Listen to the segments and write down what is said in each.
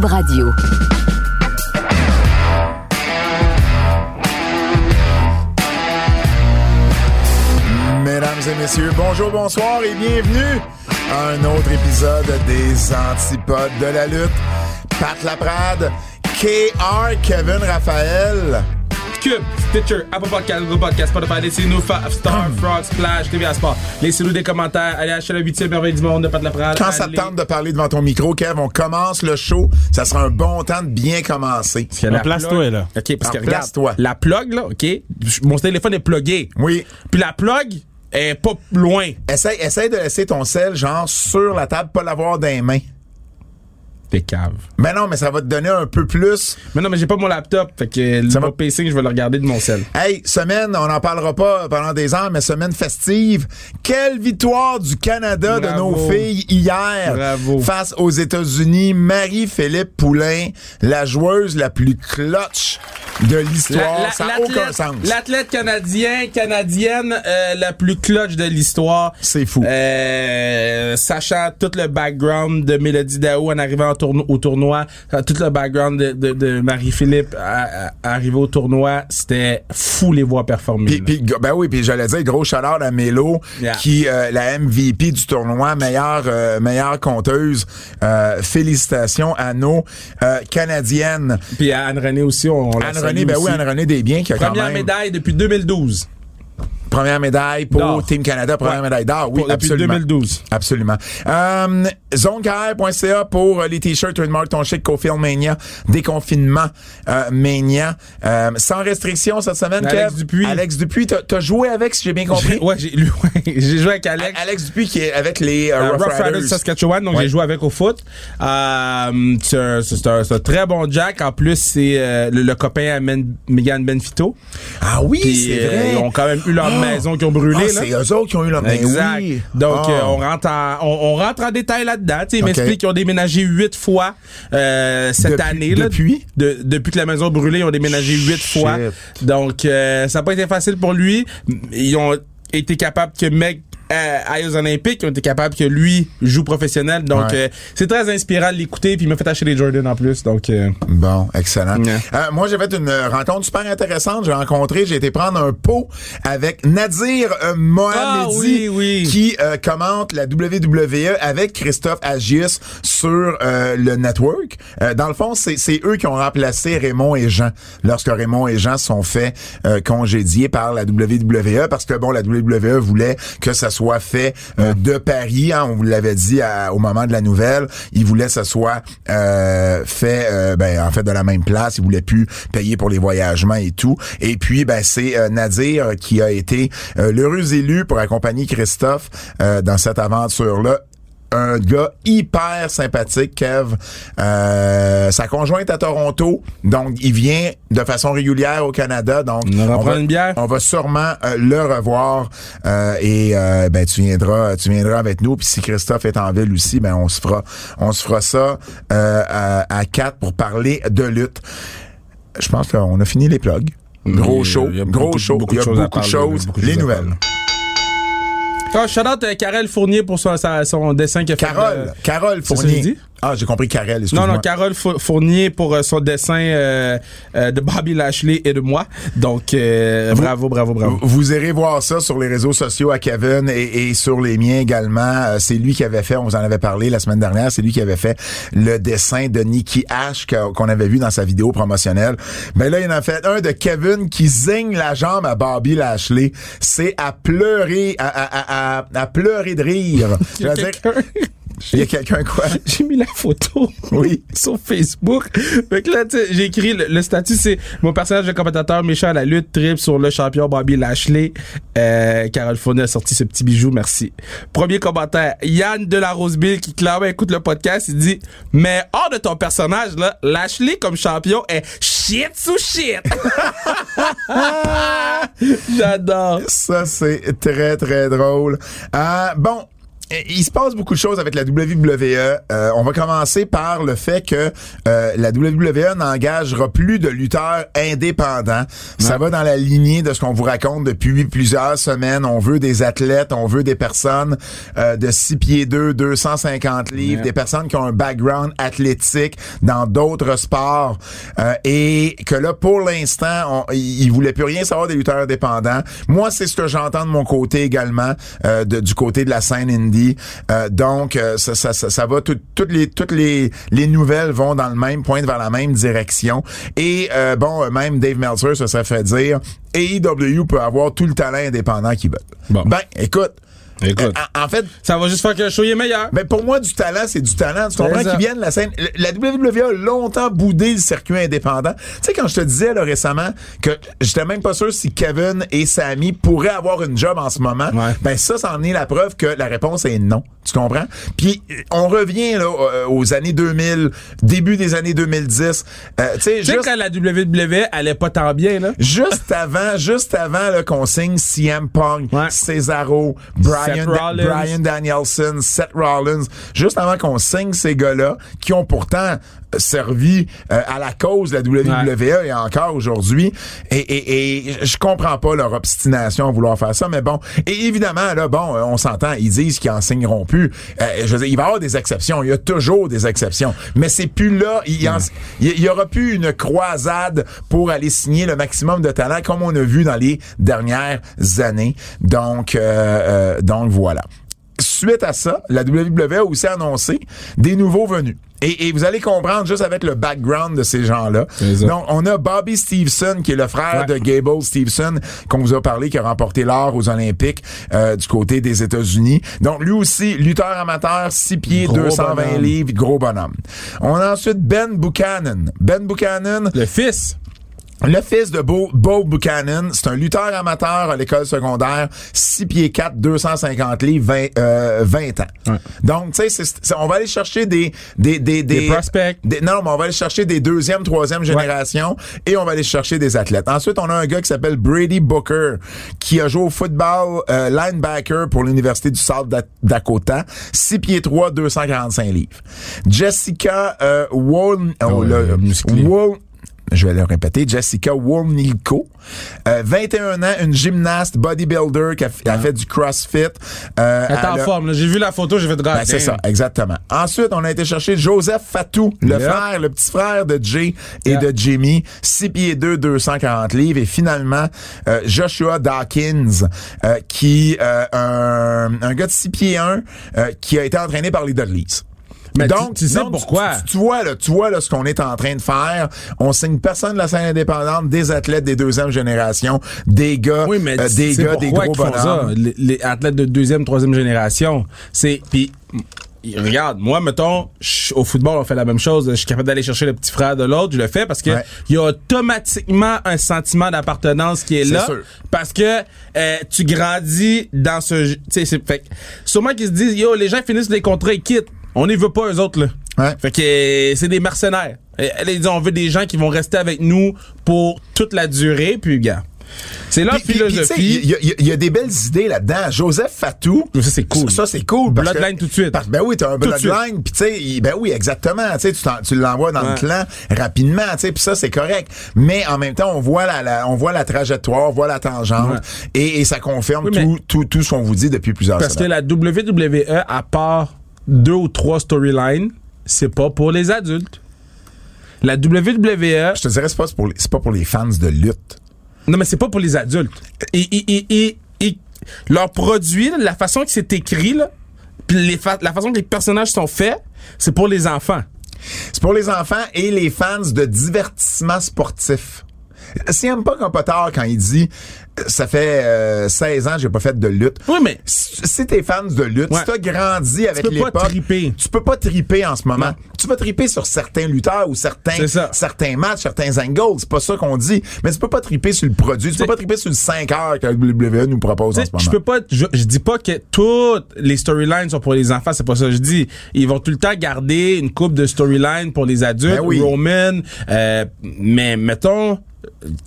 Radio. Mesdames et messieurs, bonjour, bonsoir et bienvenue à un autre épisode des Antipodes de la lutte. Pat Laprade, KR, Kevin Raphaël. Cube, Stitcher, Apple Podcast, Google Podcast, Spotify, laissez-nous Five Star, Frog, Splash, TVA Sport. Laissez-nous des commentaires. Allez acheter la 8 merveille du monde de Pat Laprade. Quand ça tente de parler devant ton micro, Kev, on commence le show. Ça sera un bon temps de bien commencer. La Place-toi, là. OK, parce que regarde, place-toi. la plug, là, OK, mon téléphone est plugué. Oui. Puis la plug est pas loin. Essaye, essaye de laisser ton sel, genre, sur la table, pas l'avoir dans les mains. T'es cave. Mais non, mais ça va te donner un peu plus. Mais non, mais j'ai pas mon laptop. Fait que Ça le va- pacing, je vais le regarder de mon sel. Hey, semaine, on n'en parlera pas pendant des heures, mais semaine festive. Quelle victoire du Canada de nos filles hier Bravo. face aux États-Unis. Marie-Philippe Poulain, la joueuse la plus clutch de l'histoire. Ça n'a aucun l'athlète- sens. L'athlète canadien, canadienne, euh, la plus clutch de l'histoire. C'est fou. Euh, sachant tout le background de Mélodie Daou en arrivant au, tourno- au tournoi, euh, tout le background de, de- de Marie-Philippe arrivé au tournoi, c'était fou les voir performer. Puis, go- ben oui, puis j'allais dire gros chaleur à Mélo, Yeah. qui euh, la MVP du tournoi, meilleure euh, meilleure conteuse. Euh, félicitations à nos euh, canadiennes. Puis à Anne-Renée aussi, on, on la Anne salue Renée, ben aussi. oui, Anne Renée Desbiens qui a quand Première même médaille depuis 2012. Première médaille pour D'or. Team Canada, première Ouais. médaille d'or. Oui, Pour- depuis absolument. 2012. Absolument. Euh, ZoneKR.ca pour euh, les t-shirts Trademark Ton Chic Cofield Mania, déconfinement euh, Mania. Euh, sans restriction cette semaine, Alex Kev? Dupuis. Alex Dupuis, t'as as joué avec, si j'ai bien compris? J'ai- Ouais, j'ai ouais, j'ai joué avec Alex. Alex Dupuis qui est avec les Euh, Rough, Rough Riders Riders. de Saskatchewan, donc Ouais. j'ai joué avec au foot. Euh, c'est un, c'est un- c'est un très bon Jack. En plus, c'est euh, le, le copain à Men- Megan Benfito. Ah oui, c'est vrai. ils ont quand même eu leur Ah. Maison qui ont brûlé. Ah, c'est eux autres qui ont eu leur Exact. oui. Donc, Ah. euh, on rentre en, on, on rentre en détail là-dedans. Ils Ok. m'expliquent qu'ils ont déménagé huit fois euh, cette Depuis- année. Là, depuis? De- depuis que la maison a brûlé, ils ont déménagé huit fois. Donc, euh, ça n'a pas été facile pour lui. Ils ont été capables que Meg euh, aux Olympiques, ils ont été capables que lui joue professionnel. Donc, Ouais. euh, c'est très inspirant de l'écouter. Puis il m'a fait acheter les Jordan en plus. Donc, euh, Bon, excellent. Euh, moi, j'ai fait une rencontre super intéressante. J'ai rencontré, j'ai été prendre un pot avec Nadir Mohamedi, Ah, oui, oui. qui commente la WWE avec Christophe Agius sur le network. Dans le fond, c'est eux qui ont remplacé Raymond et Jean lorsque Raymond et Jean sont fait euh, congédier par la WWE parce que bon, la WWE voulait que ça soit fait euh, de Paris. hein, on vous l'avait dit à- au moment de la nouvelle. Ils voulaient que ça soit euh, fait, euh, ben en fait de la même place. Ils voulaient plus payer pour les voyagements et tout. Et puis, ben c'est euh, Nadir qui a été l'heureux élu pour accompagner Christophe dans cette aventure-là un gars hyper sympathique, Kev. Euh, sa conjointe à Toronto, donc il vient de façon régulière au Canada. Donc On va va, prendre une bière? on va sûrement euh, le revoir euh, et euh, ben tu viendras, tu viendras avec nous. Puis si Christophe est en ville aussi, ben on se fera, on se fera ça euh, à, à quatre pour parler de lutte. Je pense qu'on a fini les plugs. Gros show, il y a gros beaucoup- show. beaucoup il y a de choses à beaucoup de choses. les nouvelles. Ah, shout out à Karel Fournier pour son, sa- son dessin qu'il a fait. Carole, euh, Carole Fournier. Ah, j'ai compris Carole, Non, non, Carole Fou- Fournier pour euh, son dessin euh, euh, de Bobby Lashley et de moi. Donc, euh, bravo, bravo, bravo. Vous- Vous irez voir ça sur les réseaux sociaux à Kevin et, et sur les miens également. Euh, C'est lui qui avait fait, on vous en avait parlé la semaine dernière, c'est lui qui avait fait le dessin de Nikki Ash qu'on avait vu dans sa vidéo promotionnelle. Mais là, il en a fait un de Kevin qui zigne la jambe à Bobby Lashley. C'est à pleurer, à, à, à, à- pleurer de rire. Je veux dire, il y a quelqu'un quoi? J'ai mis la photo Oui. sur Facebook. Fait que là, tu sais, j'ai écrit le, le statut, c'est mon personnage de commentateur méchant à la lutte trip sur le champion Bobby Lashley. Euh, Carole Fournier a sorti ce petit bijou, merci. Premier commentaire, Yann de la Roseville qui clairement écoute le podcast, il dit Mais hors de ton personnage, là, Lashley comme champion est shit sous shit. J'adore. Ça, c'est très, très drôle. Euh, bon. Il se passe beaucoup de choses avec la WWE. Euh, on va commencer par le fait que euh, la WWE n'engagera plus de lutteurs indépendants. Ça va dans la lignée de ce qu'on vous raconte depuis plusieurs semaines. On veut des athlètes, on veut des personnes euh, de 6 pieds 2, 250 livres, Ouais. des personnes qui ont un background athlétique dans d'autres sports. Euh, et que là, pour l'instant, ils voulaient plus rien savoir des lutteurs indépendants. Moi, c'est ce que j'entends de mon côté également, euh, de- du côté de la scène indie. Euh, donc, euh, ça, ça, ça, ça va, tout- toutes les toutes les, les nouvelles vont dans le même, pointent vers la même direction. Et euh, bon, euh, même Dave Meltzer se serait fait dire, AEW peut avoir tout le talent indépendant qu'il veut. Bon. Ben, écoute. Écoute. euh, en- en fait, Ça va juste faire que le show est meilleur. ben pour moi, du talent, c'est du talent. Tu comprends ça. qu'ils viennent la scène. Le- La WWE a longtemps boudé le circuit indépendant. Tu sais, quand je te disais là, récemment que j'étais même pas sûr si Kevin et Sammy pourraient avoir une job en ce moment, Ouais. ben ça, c'en est la preuve que la réponse est non. Tu comprends? Puis on revient là euh, aux années 2000, début des années 2010. Euh, tu sais, juste- quand la WWE allait pas tant bien, là. Juste avant, juste avant là, qu'on signe CM Punk, Ouais. Cesaro, Brian, Brian Danielson, Seth Rollins, juste avant qu'on signe ces gars-là, qui ont pourtant servi euh, à la cause de la WWE et encore aujourd'hui. Et, et, et je comprends pas leur obstination à vouloir faire ça, mais bon. Et évidemment, là, bon, euh, on s'entend, ils disent qu'ils en signeront plus. Euh, je veux dire, il va y avoir des exceptions. Il y a toujours des exceptions. Mais c'est plus là. Il y, en- il y- il y aura plus une croisade pour aller signer le maximum de talent comme on a vu dans les dernières années. Donc, euh, euh, donc voilà. Suite à ça, la WWE a aussi annoncé des nouveaux venus. Et, et vous allez comprendre juste avec le background de ces gens-là. Donc, on a Bobby Stevenson, qui est le frère Ouais. de Gable Stevenson, qu'on vous a parlé, qui a remporté l'or aux Olympiques euh, du côté des États-Unis. Donc, lui aussi, lutteur amateur, 6 pieds, Gros 220 bonhomme. livres, gros bonhomme. On a ensuite Ben Buchanan. Ben Buchanan, Le fils. Le fils de Bo, Bo Buchanan, c'est un lutteur amateur à l'école secondaire, 6 pieds 4, 250 livres, 20, euh, 20 ans. Ouais. Donc, tu sais, on va aller chercher des... Des, des, Des prospects. des- non, mais on va aller chercher des deuxième, troisième génération et on va aller chercher des athlètes. Ensuite, on a un gars qui s'appelle Brady Booker, qui a joué au football euh, linebacker pour l'Université du South Da- Dakota, 6 pieds 3, 245 livres. Jessica euh, oh, ouais, là, musclée. Je vais le répéter, Jessica Wolnilko, euh, 21 ans, une gymnaste bodybuilder qui a, f- a fait du CrossFit. Euh, Elle est en forme. J'ai vu la photo, j'ai fait de ben, c'est ça, exactement. Ensuite, on a été chercher Joseph Fatou, le Yep. frère, le petit frère de Jay et Yep. de Jimmy, 6 pieds 2, 240 livres. Et finalement, euh, Joshua Dawkins, euh, qui euh, un, un gars de 6 pieds 1, euh, qui a été entraîné par les Dudleys. Mais tu- donc, tu sais donc, pourquoi? Tu, tu vois là, tu vois là ce qu'on est en train de faire. On signe personne de la scène indépendante, des athlètes des deuxième génération, des gars, Oui, mais euh, des gars, des gros bonhommes. les, les athlètes de deuxième, troisième génération. C'est puis regarde, moi mettons, au football on fait la même chose. Je suis capable d'aller chercher le petit frère de l'autre. Je le fais parce que Ouais. il y a automatiquement un sentiment d'appartenance qui est, C'est là. sûr. Parce que euh, tu grandis dans ce, tu sais, c'est fait. Sûrement qu'ils se disent, yo, les gens finissent les contrats et quittent. On n'y veut pas eux autres là. Ouais. Fait que euh, c'est des mercenaires. Ils disent, on veut des gens qui vont rester avec nous pour toute la durée. Puis gars, c'est leur Puis- philosophie. Il y, a- y y des belles idées là-dedans. Joseph Fatou. Ça, c'est cool. Ça, c'est cool. parce Bloodline que- tout de suite. parce- ben oui, t'as un Tout bloodline. Puis tu sais, ben oui, exactement. Tu l'envoies dans Ouais. le clan rapidement. Puis ça, c'est correct. Mais en même temps, on voit la, la- on voit la trajectoire, on voit la tangente, Ouais. et, et ça confirme Oui, tout, tout, tout ce qu'on vous dit depuis plusieurs Parce que semaines. la WWE, à part deux ou trois storylines, c'est pas pour les adultes. La WWE, Je te dirais, c'est pas pour les, c'est pas pour les fans de lutte. non mais c'est pas pour les adultes. Et, et, et, et, et leur produit, là, la façon que c'est écrit, là, puis les fa- la façon que les personnages sont faits, c'est pour les enfants. C'est pour les enfants et les fans de divertissement sportif. CM Punk n'a pas tort quand il dit ça fait euh, 16 ans que j'ai pas fait de lutte. Oui, mais Si t'es fan de lutte, Ouais. si t'as grandi avec peux pas l'époque, tu peux pas triper en ce moment. Tu vas triper sur certains lutteurs ou certains certains matchs, certains angles, c'est pas ça qu'on dit. Mais tu peux pas triper sur le produit, tu peux pas triper sur le 5 heures que la WWE nous propose en ce moment. je peux pas, je, je dis pas que toutes les storylines sont pour les enfants, c'est pas ça que je dis. Ils vont tout le temps garder une coupe de storylines pour les adultes, Ben oui. Roman, euh, mais mettons,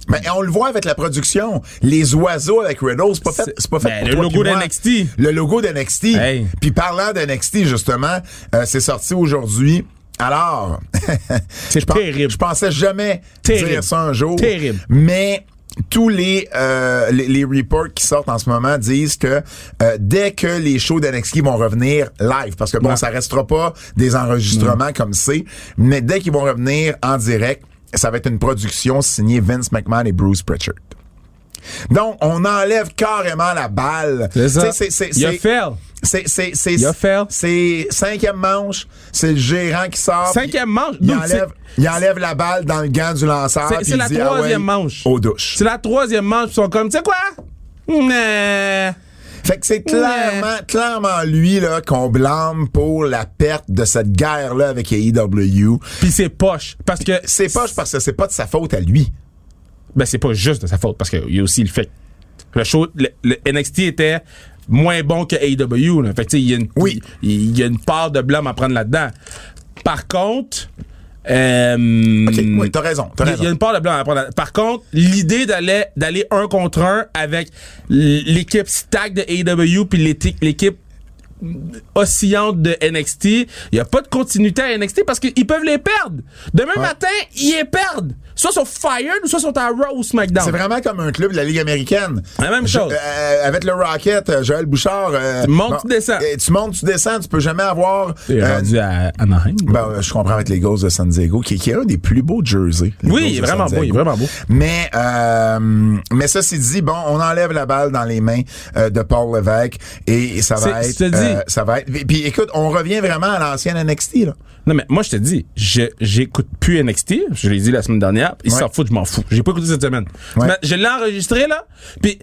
Mais on le voit avec la production. Les oiseaux avec Riddle, c'est pas fait, c'est pas fait Ben, pour le toi logo moi. d'NXT. Le logo d'NXT. Hey. Puis parlant d'NXT, justement, euh, c'est sorti aujourd'hui. Alors, C'est je terrible. Je pensais jamais Terrible. dire ça un jour. Terrible. Mais tous les, euh, les les reports qui sortent en ce moment disent que euh, dès que les shows d'NXT vont revenir live, parce que bon, Ouais. ça restera pas des enregistrements comme c'est, mais dès qu'ils vont revenir en direct, ça va être une production signée Vince McMahon et Bruce Pritchard. Donc, on enlève carrément la balle. C'est ça. Il a c'est- c'est, c'est, c'est, Il a fait. c'est cinquième manche, c'est le gérant qui sort. Cinquième manche. Il Donc, enlève, il enlève la balle dans le gant du lanceur. C'est- la dit, ah troisième ouais, manche. Aux douches. C'est la troisième manche, ils sont comme, tu sais quoi? Nah. Fait que c'est clairement, clairement lui, là, qu'on blâme pour la perte de cette guerre-là avec AEW. Puis c'est poche. Parce que. C'est pas parce que c'est pas de sa faute à lui. Ben, c'est pas juste de sa faute. Parce qu'il y a aussi le fait que le show, le, le NXT était moins bon que AEW. Là. Fait que, tu sais, il y a une, Oui. il il y a une part de blâme à prendre là-dedans. Par contre, euh, OK, oui, t'as raison, il y a- y une part de blâme à prendre. Par contre, l'idée d'aller d'aller un contre un avec l'équipe stack de AEW puis l'équipe oscillante de NXT, il n'y a pas de continuité à NXT parce qu'ils peuvent les perdre. Demain matin, ils les perdent. Soit sont fired ou soit sont à Raw ou SmackDown. C'est vraiment comme un club de la Ligue américaine. La même Je- chose. euh, avec le Rocket, euh, Joël Bouchard. euh, Tu montes, tu descends. Tu montes, tu descends. Tu peux jamais avoir. Est euh, rendu à Anaheim. Ben, je comprends avec les Ghosts de San Diego, qui, qui est un des plus beaux jerseys. Oui, il est vraiment beau, il est vraiment beau. Mais, euh, mais ça, c'est dit, bon, on enlève la balle dans les mains de Paul Levesque et, et ça va être. ça va être. Puis, écoute, on revient vraiment à l'ancienne NXT, là. Non, mais moi, je te dis, je, j'écoute plus NXT. Je l'ai dit la semaine dernière. Ils Ouais. s'en foutent, je m'en fous. J'ai pas écouté cette semaine. Ouais. Mais Je l'ai enregistré, là. Puis,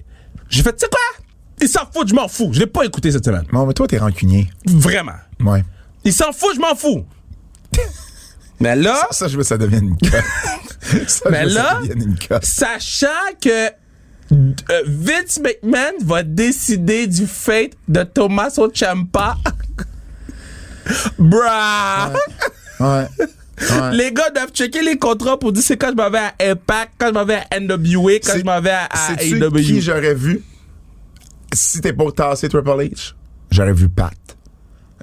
j'ai fait, tu sais quoi? Ils s'en foutent, je m'en fous. Je l'ai pas écouté cette semaine. Bon, mais toi, t'es rancunier. Vraiment. Ouais. Ils s'en foutent, je m'en fous. mais là, Ça, je veux que ça devienne une cote. ça, Mais je veux que là- ça devienne une cote. sachant que euh, Vince McMahon va décider du fate de Tommaso Ciampa. Bruh! Ouais. Ouais. Les gars doivent checker les contrats pour dire c'est quand je m'en vais à Impact, quand je m'en vais à NWA, quand je m'en vais à, à AEW. qui j'aurais vu si t'es pas tasser Triple H? J'aurais vu Pat.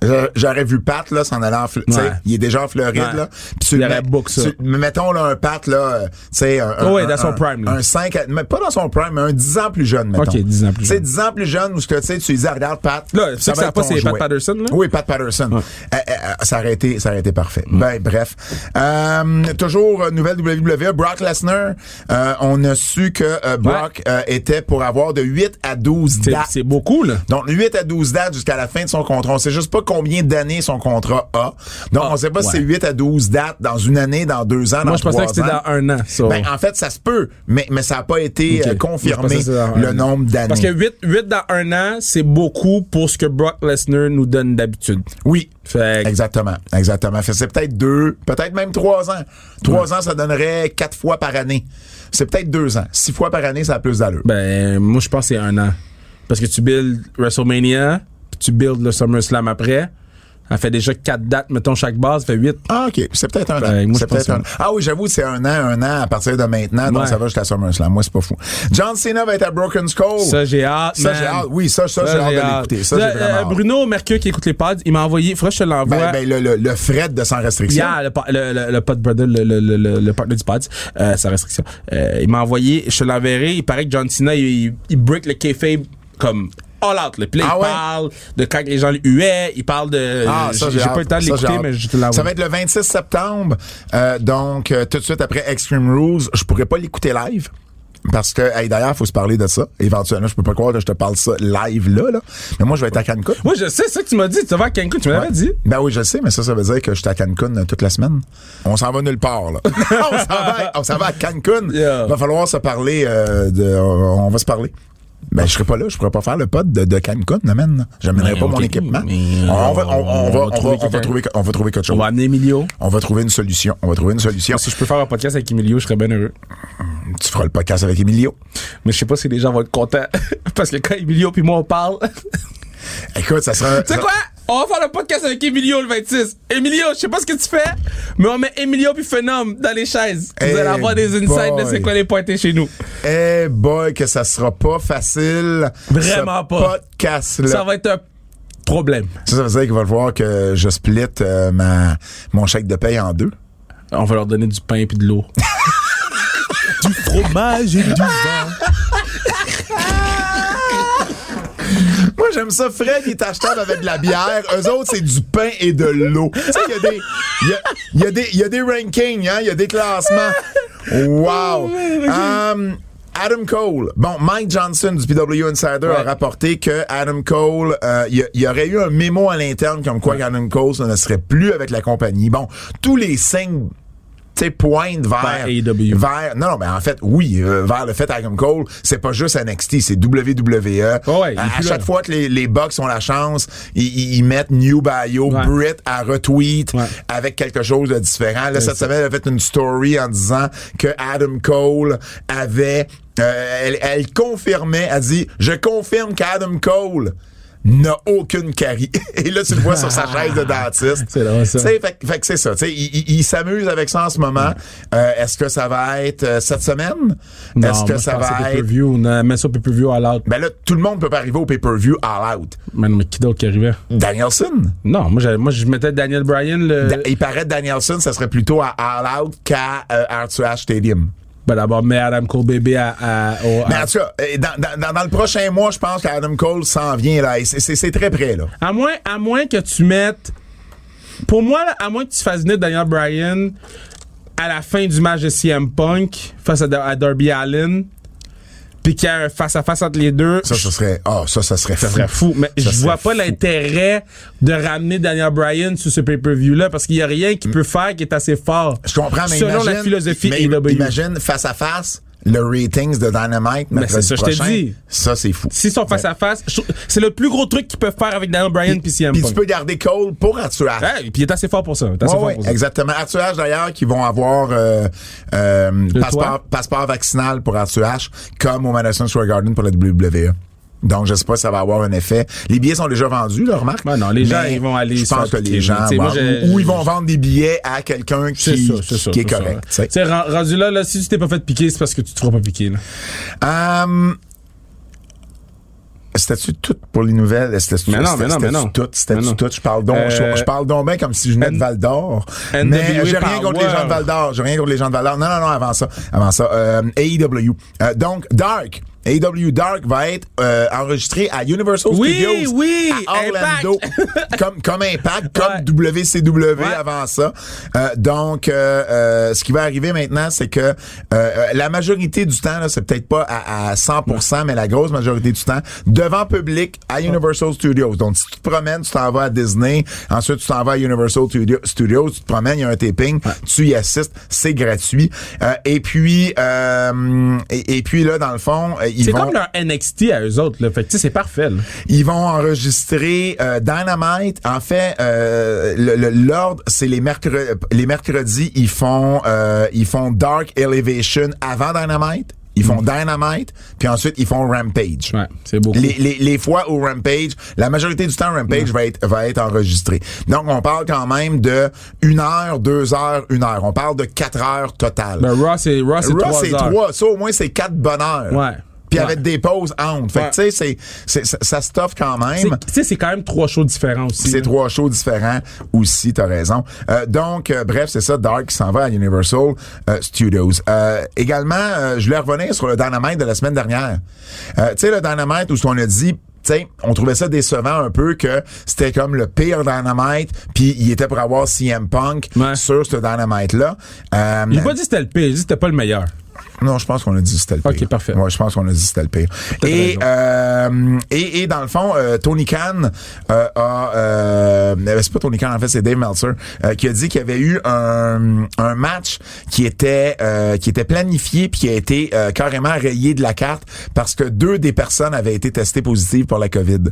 J'a- J'aurais vu Pat là s'en aller en Fl- tu sais, Ouais. il est déjà en Floride Ouais. là. Puis tu Il book ça. tu- mais mettons là un Pat là, euh, tu sais un, un- Ouais, un- dans son un- prime, là. Un 5 à- mais pas dans son prime, mais un 10 ans plus jeune mettons. Ok, 10 ans plus Tu jeune. 10 ans plus jeune où ce que tu tu dis regarde Pat. Là, c'est ça va pas, c'est Pat. Patterson, là? Oui, Pat Patterson. Euh, euh, ça aurait été ça aurait été parfait. Ben bref. Euh, toujours euh, nouvelle WWE Brock Lesnar, euh, on a su que euh, Brock euh, était pour avoir de 8 à 12 C'est, dates. c'est beaucoup, là. Donc, 8 à 12 dates jusqu'à la fin de son contrat. On sait juste pas combien d'années son contrat a. Donc, Ah, on sait pas si c'est 8 à 12 dates dans une année, dans deux ans, Moi, dans je pensais que c'était ans. dans un an. so- Ben, en fait, ça se peut, mais, mais ça n'a pas été euh, confirmé, le nombre d'années. Parce que 8, 8 dans un an, c'est beaucoup pour ce que Brock Lesnar nous donne d'habitude. Oui. Fait Exactement, exactement. C'est peut-être deux, peut-être même trois ans. Trois ans, ça donnerait quatre fois par année. C'est peut-être deux ans. Six fois par année, ça a plus d'allure. Ben, moi, je pense que c'est un an. Parce que tu builds WrestleMania, tu builds le SummerSlam après. Elle fait déjà 4 dates, mettons, chaque base, ça fait 8. Ah, OK. C'est peut-être un Ben, an. moi, pense un... Ah oui, j'avoue, c'est un an, un an à partir de maintenant. Donc, ça va jusqu'à SummerSlam. Moi, c'est pas fou. John Cena va être à Broken Skull. Ça, j'ai hâte, Ça, j'ai hâte. Oui, ça, ça, j'ai hâte de l'écouter. Ça, Là, j'ai vraiment euh. Bruno Mercure qui écoute les pods, il m'a envoyé, faudrait que je te l'envoie. Ben, ben, le, le, le Fred de Sans Restriction. Hier, le, le, le, le pod brother, le, le, le, le partner du pod, euh, sa restriction. Euh, il m'a envoyé, je te l'enverrai. Il paraît que John Cena, il break le kayfabe comme all out. Le play, Ah il ouais? parle de quand les gens le huaient, il parle de. Ah, ça, j'ai pas eu le temps de l'écouter, mais je te l'envoie. Ça va être le 26 septembre. Euh, donc, euh, tout de suite après Extreme Rules, je pourrais pas l'écouter live. Parce que, hey, d'ailleurs, faut se parler de ça. Éventuellement, je peux pas croire que je te parle ça live là, là. Mais moi, je vais être à Cancun. Oui, je sais, c'est ça que tu m'as dit. Tu vas à Cancun, tu me l'avais Ouais. dit. Ben oui, je sais, mais ça, ça veut dire que je suis à Cancun euh, toute la semaine. On s'en va nulle part, là. on s'en va, va à Cancun. Yeah. Va falloir se parler euh, de, on va se parler. Ben, je serai pas là, je pourrais pas faire le pod de, de Cancun, là, man. J'amènerai Mais pas mon équipement. mais on, va, on, on va, va on va, trouver on va trouver, on va trouver quelque chose. On va amener Emilio. On va trouver une solution. On va trouver une solution. Si je peux faire un podcast avec Emilio, je serais bien heureux. Tu feras le podcast avec Emilio. Mais je sais pas si les gens vont être contents. Parce que quand Emilio puis moi on parle. Écoute, ça sera. Tu sais quoi? On va faire le podcast avec Emilio le 26. Emilio, je sais pas ce que tu fais, mais on met Emilio puis Phenom dans les chaises. Vous Eh allez avoir des insights de c'est quoi les pointés chez nous. Eh boy, que ça sera pas facile. Vraiment ce pas. podcast-là. Ça va être un problème. Ça, ça veut dire qu'il va falloir que je split euh, ma, mon chèque de paye en deux. On va leur donner du pain puis de l'eau. Du fromage et du vin. Moi, j'aime ça. Fred, il est achetable avec de la bière. Eux autres, c'est du pain et de l'eau. Tu sais, il y a des, il y a, y a des, il y a des rankings, hein. Il y a des classements. Wow. Um, Adam Cole. Bon, Mike Johnson du PW Insider a rapporté que Adam Cole, euh, il y, aurait eu un mémo à l'interne comme quoi Adam Cole ne serait plus avec la compagnie. Bon, tous les signes tu sais, pointe vers, Vers vers, non, non, mais en fait, oui, euh, vers le fait Adam Cole, c'est pas juste NXT, c'est WWE. Oh ouais, à, à chaque fois que les, les Bucks ont la chance, ils, ils- ils mettent New Bio, Ouais. Britt à retweet Ouais. avec quelque chose de différent. Là, cette semaine, elle a fait une story en disant que Adam Cole avait, euh, elle, elle confirmait, elle dit, je confirme qu'Adam Cole n'a aucune carie. Et là, tu le vois sur sa chaise de dentiste. C'est drôle, ça. Fait, fait que c'est ça. Il, il- il s'amuse avec ça en ce moment. Euh, Est-ce que ça va être euh, cette semaine? Est-ce que moi, ça je va être... pay-per-view. Mets ça pay-per-view all out. Ben là, tout le monde peut pas arriver au pay-per-view all out. Man, mais qui d'autre qui arrivait? Danielson? Non, moi, moi je mettais Daniel Bryan le. Da- il paraît que Danielson, ça serait plutôt à all out qu'à euh, Arthur Ashe Stadium. Ben d'abord, mets Adam Cole bébé à. à, au- Mais en tout cas, euh, dans, dans- le prochain mois, je pense qu'Adam Cole s'en vient là. C'est- très près là. À moins, à moins que tu mettes. Pour moi, là, à moins que tu fasses venir Daniel Bryan à la fin du match de CM Punk face à, à Darby Allen, puis qu'il y a un face-à-face entre les deux, Ça, ça serait. Ah, ça, ça serait ça fou. serait fou. Mais Ça je vois pas l'intérêt de ramener Daniel Bryan sur ce pay-per-view-là parce qu'il y a rien qu'il peut faire qui est assez fort. Je comprends, mais Selon imagine, la philosophie mais imagine face à face le ratings de Dynamite Mais c'est ça, je te prochain. dis. Ça, c'est fou. S'ils sont face à face, c'est le plus gros truc qu'ils peuvent faire avec Daniel Bryan puis CM Puis tu peux garder Cole pour Arthur. Ouais, puis il est assez fort pour ça. assez Ouais, fort ouais, pour ça. exactement. Arthur d'ailleurs, qui vont avoir euh, euh, passeport, passeport vaccinal pour Arthur comme au Madison Square Garden pour la WWE. Donc, je sais pas si ça va avoir un effet. Les billets sont déjà vendus, là, remarque. Ouais, non, les gens, ils vont aller Je se pense que les gens, moi, ou ils vont vendre des billets à quelqu'un qui, ça, c'est ça. qui est c'est correct. rendu là, là, si tu t'es pas fait piquer, c'est parce que tu te feras pas piquer. Là. Hum, C'était-tu tout pour les nouvelles? C'était-tu Mais non, mais non, c'était-tu mais non. tout? C'était-tu tout? Je parle donc, je, Euh, je parle donc bien comme si je venais de Val d'Or. Mais j'ai rien contre les gens de Val d'Or. J'ai rien contre les gens de Val d'Or. Non, non, non, avant ça. Avant ça. Euh, AEW. Euh, donc, Dark. AEW Dark va être euh, enregistré à Universal Oui, Studios oui, à Orlando, comme comme Impact, comme WCW Ouais. avant ça. Euh, donc, euh, euh, ce qui va arriver maintenant, c'est que euh, euh, la majorité du temps, là, c'est peut-être pas à, à 100%, mais la grosse majorité du temps, devant public à Universal Studios. Donc, si tu te promènes, tu t'en vas à Disney, ensuite tu t'en vas à Universal Studio- Studios, tu te promènes, il y a un taping, tu y assistes, c'est gratuit. Euh, et puis, euh, et, et puis là, dans le fond, C'est comme leur NXT à eux autres. Là. Fait que, c'est parfait. Là. ils vont enregistrer euh, Dynamite. En fait, euh, le- le- l'ordre, c'est les mercredis. Les mercredis, ils font euh, ils font Dark Elevation avant Dynamite. Ils font Dynamite, puis ensuite ils font Rampage. Ouais, c'est beaucoup. Les, les, les fois où Rampage, la majorité du temps Rampage va être va être enregistré. Donc on parle quand même de une heure, deux heures, une heure. On parle de quatre heures totales. Ben, Raw, c'est Raw, c'est trois c'est trois. Ça, au moins, c'est quatre bonnes heures. Ouais. Puis Ouais. avec des pauses entre. Fait que, Ouais. tu sais, c'est, ça, stuff quand même. Tu sais, c'est quand même trois shows différents aussi. C'est trois shows différents aussi, t'as raison. Euh, donc, euh, bref, c'est ça, Dark qui s'en va à Universal euh, Studios. Euh, également, euh, je voulais revenir sur le Dynamite de la semaine dernière. Euh, tu sais, le Dynamite où ce qu'on a dit, tu sais, on trouvait ça décevant un peu que c'était comme le pire Dynamite, puis il était pour avoir CM Punk Ouais. sur ce Dynamite-là. Euh, J'ai pas dit que c'était le pire, j'ai dit que c'était pas le meilleur. Non, je pense qu'on a dit c'était le pire. Ok, parfait. Ouais, je pense qu'on a dit c'était le pire. Et, euh, et, et dans le fond, euh, Tony Khan euh, a... Euh, c'est pas Tony Khan, en fait, c'est Dave Meltzer, euh, qui a dit qu'il y avait eu un, un match qui était euh, qui était planifié puis qui a été euh, carrément rayé de la carte parce que deux des personnes avaient été testées positives pour la COVID.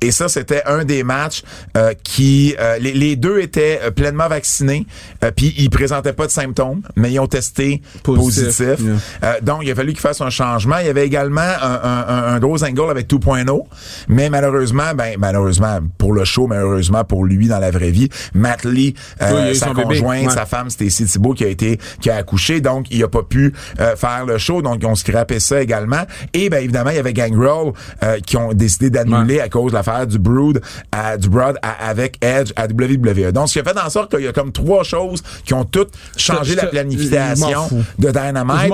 Et ça, c'était un des matchs euh, qui... euh, les, les deux étaient pleinement vaccinés, euh, puis ils présentaient pas de symptômes, mais ils ont testé Positif. positif. Yeah. Euh, donc, il a fallu qu'il fasse un changement. Il y avait également un, un- un gros angle avec 2.0, mais malheureusement, ben malheureusement pour le show, malheureusement pour lui dans la vraie vie, Matt Lee, euh, Oui, sa conjointe, Ouais. sa femme Stacy Thibault qui a été qui a accouché, donc il a pas pu euh, faire le show, donc ils ont scrappé ça également. Et ben évidemment, il y avait Gangrel euh, qui ont décidé d'annuler à cause de l'affaire du Brood, à, du Broad à- avec Edge à WWE. Donc ce qui a fait en sorte qu'il y a comme trois choses qui ont toutes changé Je- la je- planification de Dynamite. Je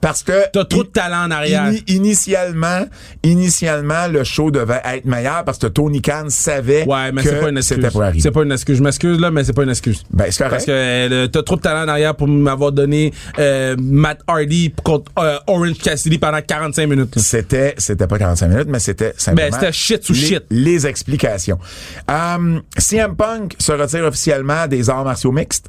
Parce que T'as trop de talent en arrière. Ini- initialement, initialement, le show devait être meilleur parce que Tony Khan savait Ouais, mais que c'est pas une excuse. c'était pour arriver. C'est pas une excuse. Je m'excuse là, mais c'est pas une excuse. Ben, c'est correct. Parce que euh, t'as trop de talent en arrière pour m'avoir donné euh, Matt Hardy contre euh, Orange Cassidy pendant 45 minutes. là. C'était, c'était pas 45 minutes, mais c'était simplement. Ben, c'était shit sous shit. Les explications. Um, CM Punk se retire officiellement des arts martiaux mixtes.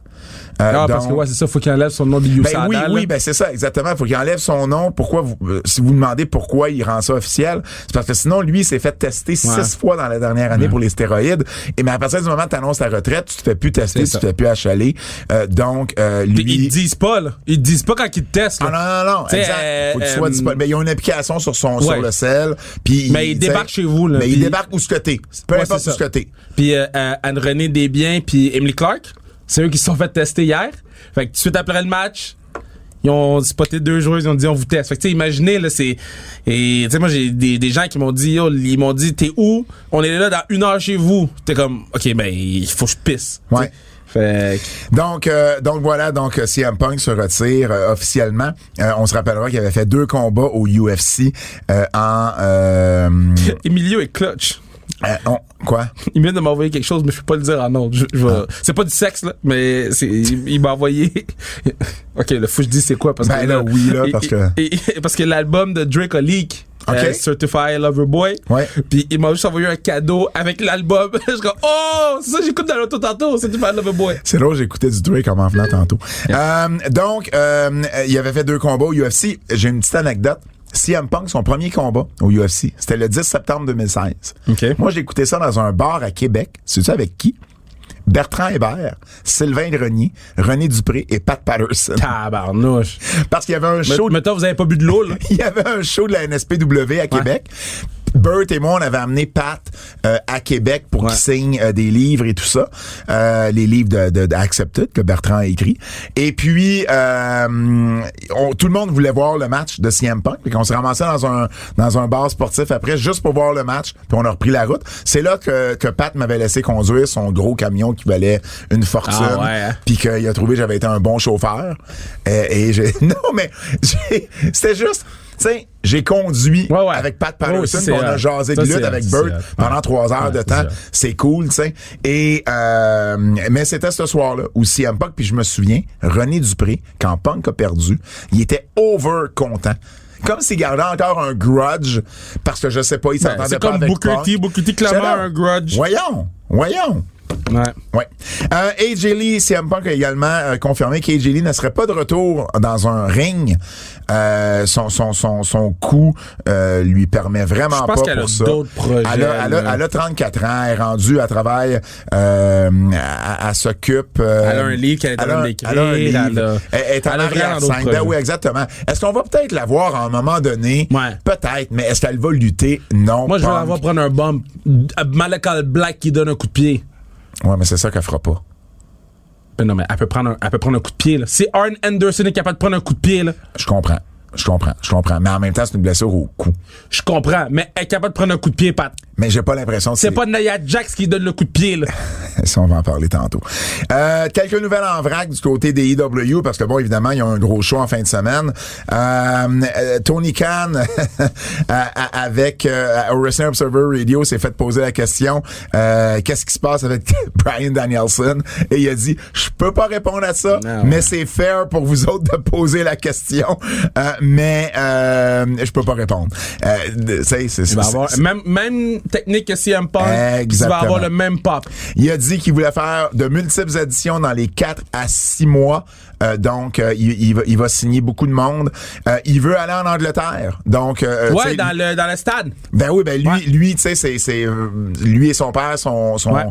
Euh, Ah, parce que ouais, c'est ça, faut qu'il enlève son nom de Ben USADA. oui, là. oui, ben c'est ça, exactement. Faut qu'il enlève son nom. Pourquoi vous, euh, si vous demandez pourquoi il rend ça officiel, c'est parce que sinon, lui, il s'est fait tester six fois dans la dernière année pour les stéroïdes. Et mais à partir du moment où tu annonces ta retraite, tu te fais plus tester, tu te fais plus achaler. Euh, donc, euh, lui. ils te disent pas, là. Ils te disent pas quand ils te testent, là. Ah non, non, non, exact. Faut que tu sois disponible. Mais il y a une application sur son, sur le sel. Puis Mais il t'sais, débarque chez vous, là, Mais il puis- débarque où ce t'es. Peu importe où ce t'es. Puis Anne-Renée Desbiens puis Emily Clark, c'est eux qui se sont fait tester hier. Fait que tout de suite après le match, ils ont spoté deux joueurs, ils ont dit on vous teste. Fait que tu sais, imaginez, là, c'est... Et tu sais, moi, j'ai des, des gens qui m'ont dit, yo, ils m'ont dit, t'es où? On est là dans une heure chez vous. T'es comme, OK, ben, il faut que je pisse. Ouais. Fait que- Donc, euh, donc voilà, donc euh, CM Punk se retire euh, officiellement. Euh, on se rappellera qu'il avait fait deux combats au UFC en Emilio est clutch. Euh, on- quoi? Il vient de m'envoyer quelque chose, mais je peux pas le dire en autre. Je, je vais- Ah. C'est pas du sexe, là, mais il, il m'a envoyé. ok, le fou, je dis c'est quoi? Parce Ben que là, oui, là, parce que- et- parce que l'album de Drake a leak. Ok. euh, Certified Lover Boy. Ouais. Puis il m'a juste envoyé un cadeau avec l'album. je suis comme, oh, c'est ça, j'écoute dans l'auto tantôt, Certified Lover Boy. C'est drôle, j'écoutais du Drake en m'en venant tantôt. Euh, donc, il avait fait deux combats au UFC. J'ai une petite anecdote. CM Punk, son premier combat au UFC, c'était le 10 septembre 2016. OK. Moi, j'ai écouté ça dans un bar à Québec. Sais-tu avec qui? Bertrand Hébert, Sylvain Grenier, René Dupré et Pat Patterson. Tabarnouche. Parce qu'il y avait un Mais- show... Mettons, vous avez pas bu de l'eau, là. il y avait un show de la NSPW à Québec. Bert et moi, on avait amené Pat euh, à Québec pour Ouais. qu'il signe euh, des livres et tout ça, euh, les livres de, de, de Accepted que Bertrand a écrit. Et puis, euh, on- tout le monde voulait voir le match de CM Punk, puis qu'on se ramassait dans un dans un bar sportif après juste pour voir le match, puis on a repris la route. C'est là que, que Pat m'avait laissé conduire son gros camion qui valait une fortune, Ah ouais, hein? puis qu'il a trouvé que j'avais été un bon chauffeur. Euh, et j'ai non mais j'ai- c'était juste sais, j'ai conduit Ouais, ouais. avec Pat Patterson, puis on a jasé de lutte avec Bert hot. pendant trois heures de temps. C'est cool, tu sais. Et euh, mais c'était ce soir-là où CM Punk, puis je me souviens, René Dupré, quand Punk a perdu, il était over content. Comme s'il gardait encore un grudge parce que je sais pas, il Ben, s'entendait c'est pas comme avec Booker. T. Booker T clairement un grudge. Voyons, voyons. Ouais. Ouais. Euh, AJ Lee, CM Punk a également euh, confirmé qu'AJ Lee ne serait pas de retour dans un ring. Euh, son, son, son, son coup lui permet vraiment pas qu'elle a pour ça. d'autres projets, Elle a, elle, a, elle a 34 ans, elle est rendue à travail, elle, elle s'occupe. Elle a un livre qu'elle est en train d'écrire, Elle a un livre. elle est en elle a vraiment arrière d'autres scène. Ben oui, exactement. Est-ce qu'on va peut-être la voir à un moment donné? Ouais. Peut-être, mais est-ce qu'elle va lutter? Non. Moi, je vais la voir prendre un bump. Malakal Black qui donne un coup de pied. Ouais, mais c'est ça qu'elle fera pas. Ben non, mais elle peut prendre un, elle peut prendre un coup de pied, là. Si Arn Anderson est capable de prendre un coup de pied, là, Je comprends. Je comprends. Je comprends. Mais en même temps, c'est une blessure au cou. je comprends. Mais elle est capable de prendre un coup de pied, Pat. Mais j'ai pas l'impression que C'est pas Nia Jax qui donne le coup de pied, là. Ça, on va en parler tantôt. Euh, quelques nouvelles en vrac du côté des EW, parce que bon, évidemment, ils ont un gros show en fin de semaine. Euh, euh, Tony Khan, avec euh, au Wrestling Observer Radio, s'est fait poser la question euh, qu'est-ce qui se passe avec Brian Danielson? Et il a dit je peux pas répondre à ça, Non. mais c'est fair pour vous autres de poser la question, Euh, mais euh, je peux pas répondre. Euh, c'est, c'est- même, même technique que CM Punk. Exactement. va avoir le même pop. Il a dit qu'il voulait faire de multiples éditions dans les 4 à 6 mois. Euh, donc, euh, il, il va, il va signer beaucoup de monde. Euh, il veut aller en Angleterre. Donc, euh, Ouais, dans le, dans le stade. ben oui, ben lui, Ouais. lui, tu sais, c'est, c'est euh, lui et son père sont, sont Ouais.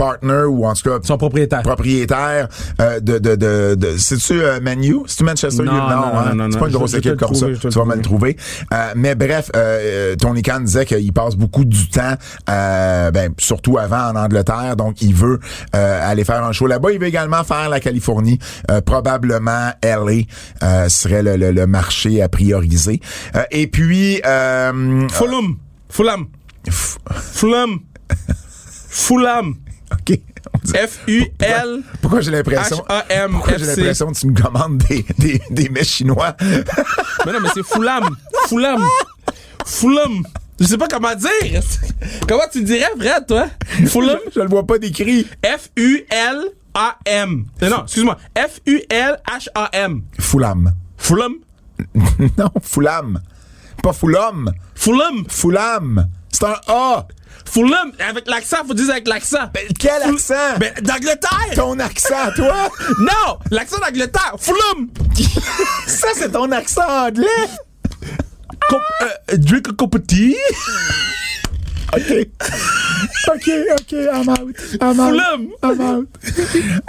Partner ou en tout cas Son propriétaire. propriétaire euh, de de de, de c'est-tu euh, Manu? C'est-tu Manchester Non, United? non, hein? non, non, c'est non. pas une grosse équipe comme trouver, ça. Tu vas me le trouver. Euh, mais bref, euh, Tony Khan disait qu'il passe beaucoup du temps, euh, ben, surtout avant en Angleterre, donc il veut euh, aller faire un show là-bas. Il veut également faire la Californie, euh, probablement LA euh, serait le, le- le marché à prioriser. Euh, et puis, euh, Fulham. Fulham. Fulham. Fulham. Ok. F-U-L. Pourquoi j'ai l'impression Pourquoi j'ai l'impression que tu me commandes des, des, des mets chinois? Mais non, mais c'est Fulham. Fulham. Fulham. Je sais pas comment dire. Comment tu dirais, vrai, toi? Fulham. Je le vois pas décrit. F-U-L-A-M. Non, excuse-moi. F-U-L-H-A-M. Fulham. Fulham. non, Fulham. Pas Fulham. Fulham. Fulham. C'est un A. Fulham. Avec l'accent, faut dire avec l'accent. Ben, quel Ful- accent? Ben, d'Angleterre. ton accent, toi? Non, l'accent d'Angleterre. Fulham. Ça, c'est ton accent anglais? Euh, drink a cup of tea. OK. OK, OK, I'm out. I'm out. Fulham. I'm out.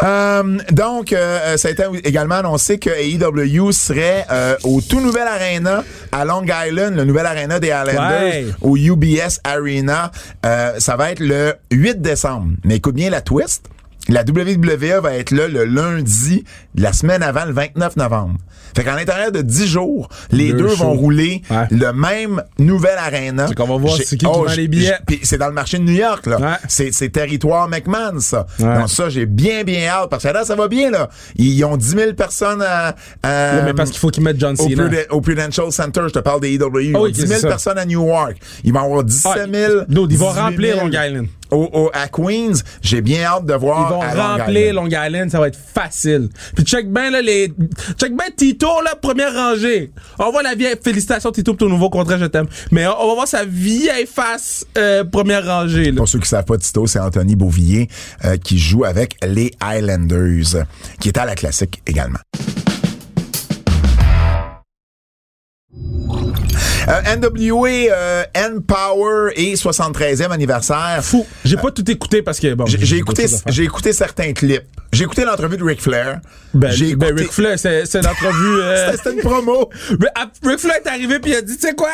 Euh, donc, euh, ça a été également annoncé que AEW serait euh, au tout nouvel arena à Long Island, le nouvel arena des Islanders, Ouais. au UBS Arena. Euh, ça va être le 8 décembre. Mais écoute bien la twist. La WWE va être là le lundi de la semaine avant, le 29 novembre. Fait qu'en l'intérieur de 10 jours, les Deux deux, vont rouler Ouais. le même nouvel arena. Fait qu'on va voir c'est qui qui vend j- les billets. c'est dans le marché de New York, là. Ouais. C'est, c'est territoire McMahon, ça. Ouais. Donc ça, j'ai bien, bien hâte. Parce que là, ça va bien, là. Ils ont 10 000 personnes à... à- mais parce qu'il faut qu'ils mettent John au, Cena. Pruden- au Prudential Center, je te parle des EW. Ils Ah ont oui, 10 c'est 000 ça. personnes à Newark. Ils vont avoir 17 Ah, 000. dude, ils vont 18 remplir 000. Long Island. Au, au- à Queens, j'ai bien hâte de voir. Ils vont à Long remplir Island. Long Island, ça va être facile. Puis check bien là les check bien Tito là première rangée. On voit la vieille félicitations Tito pour ton nouveau contrat, je t'aime. Mais on, on va voir sa vieille face euh, première rangée là. Pour ceux qui savent pas, Tito, c'est Anthony Beauvillier euh, qui joue avec les Highlanders, qui est à la classique également. Euh, NWA euh, N-Power et 73e anniversaire. Fou. J'ai pas tout écouté parce que bon. J'ai écouté, j'ai écouté certains clips. J'ai écouté l'entrevue de Ric Flair. Ben, j'ai ben, écouté. Ric Flair, c'est c'est l'entrevue. euh, C'était une promo. Ric Flair est arrivé puis il a dit, tu sais quoi?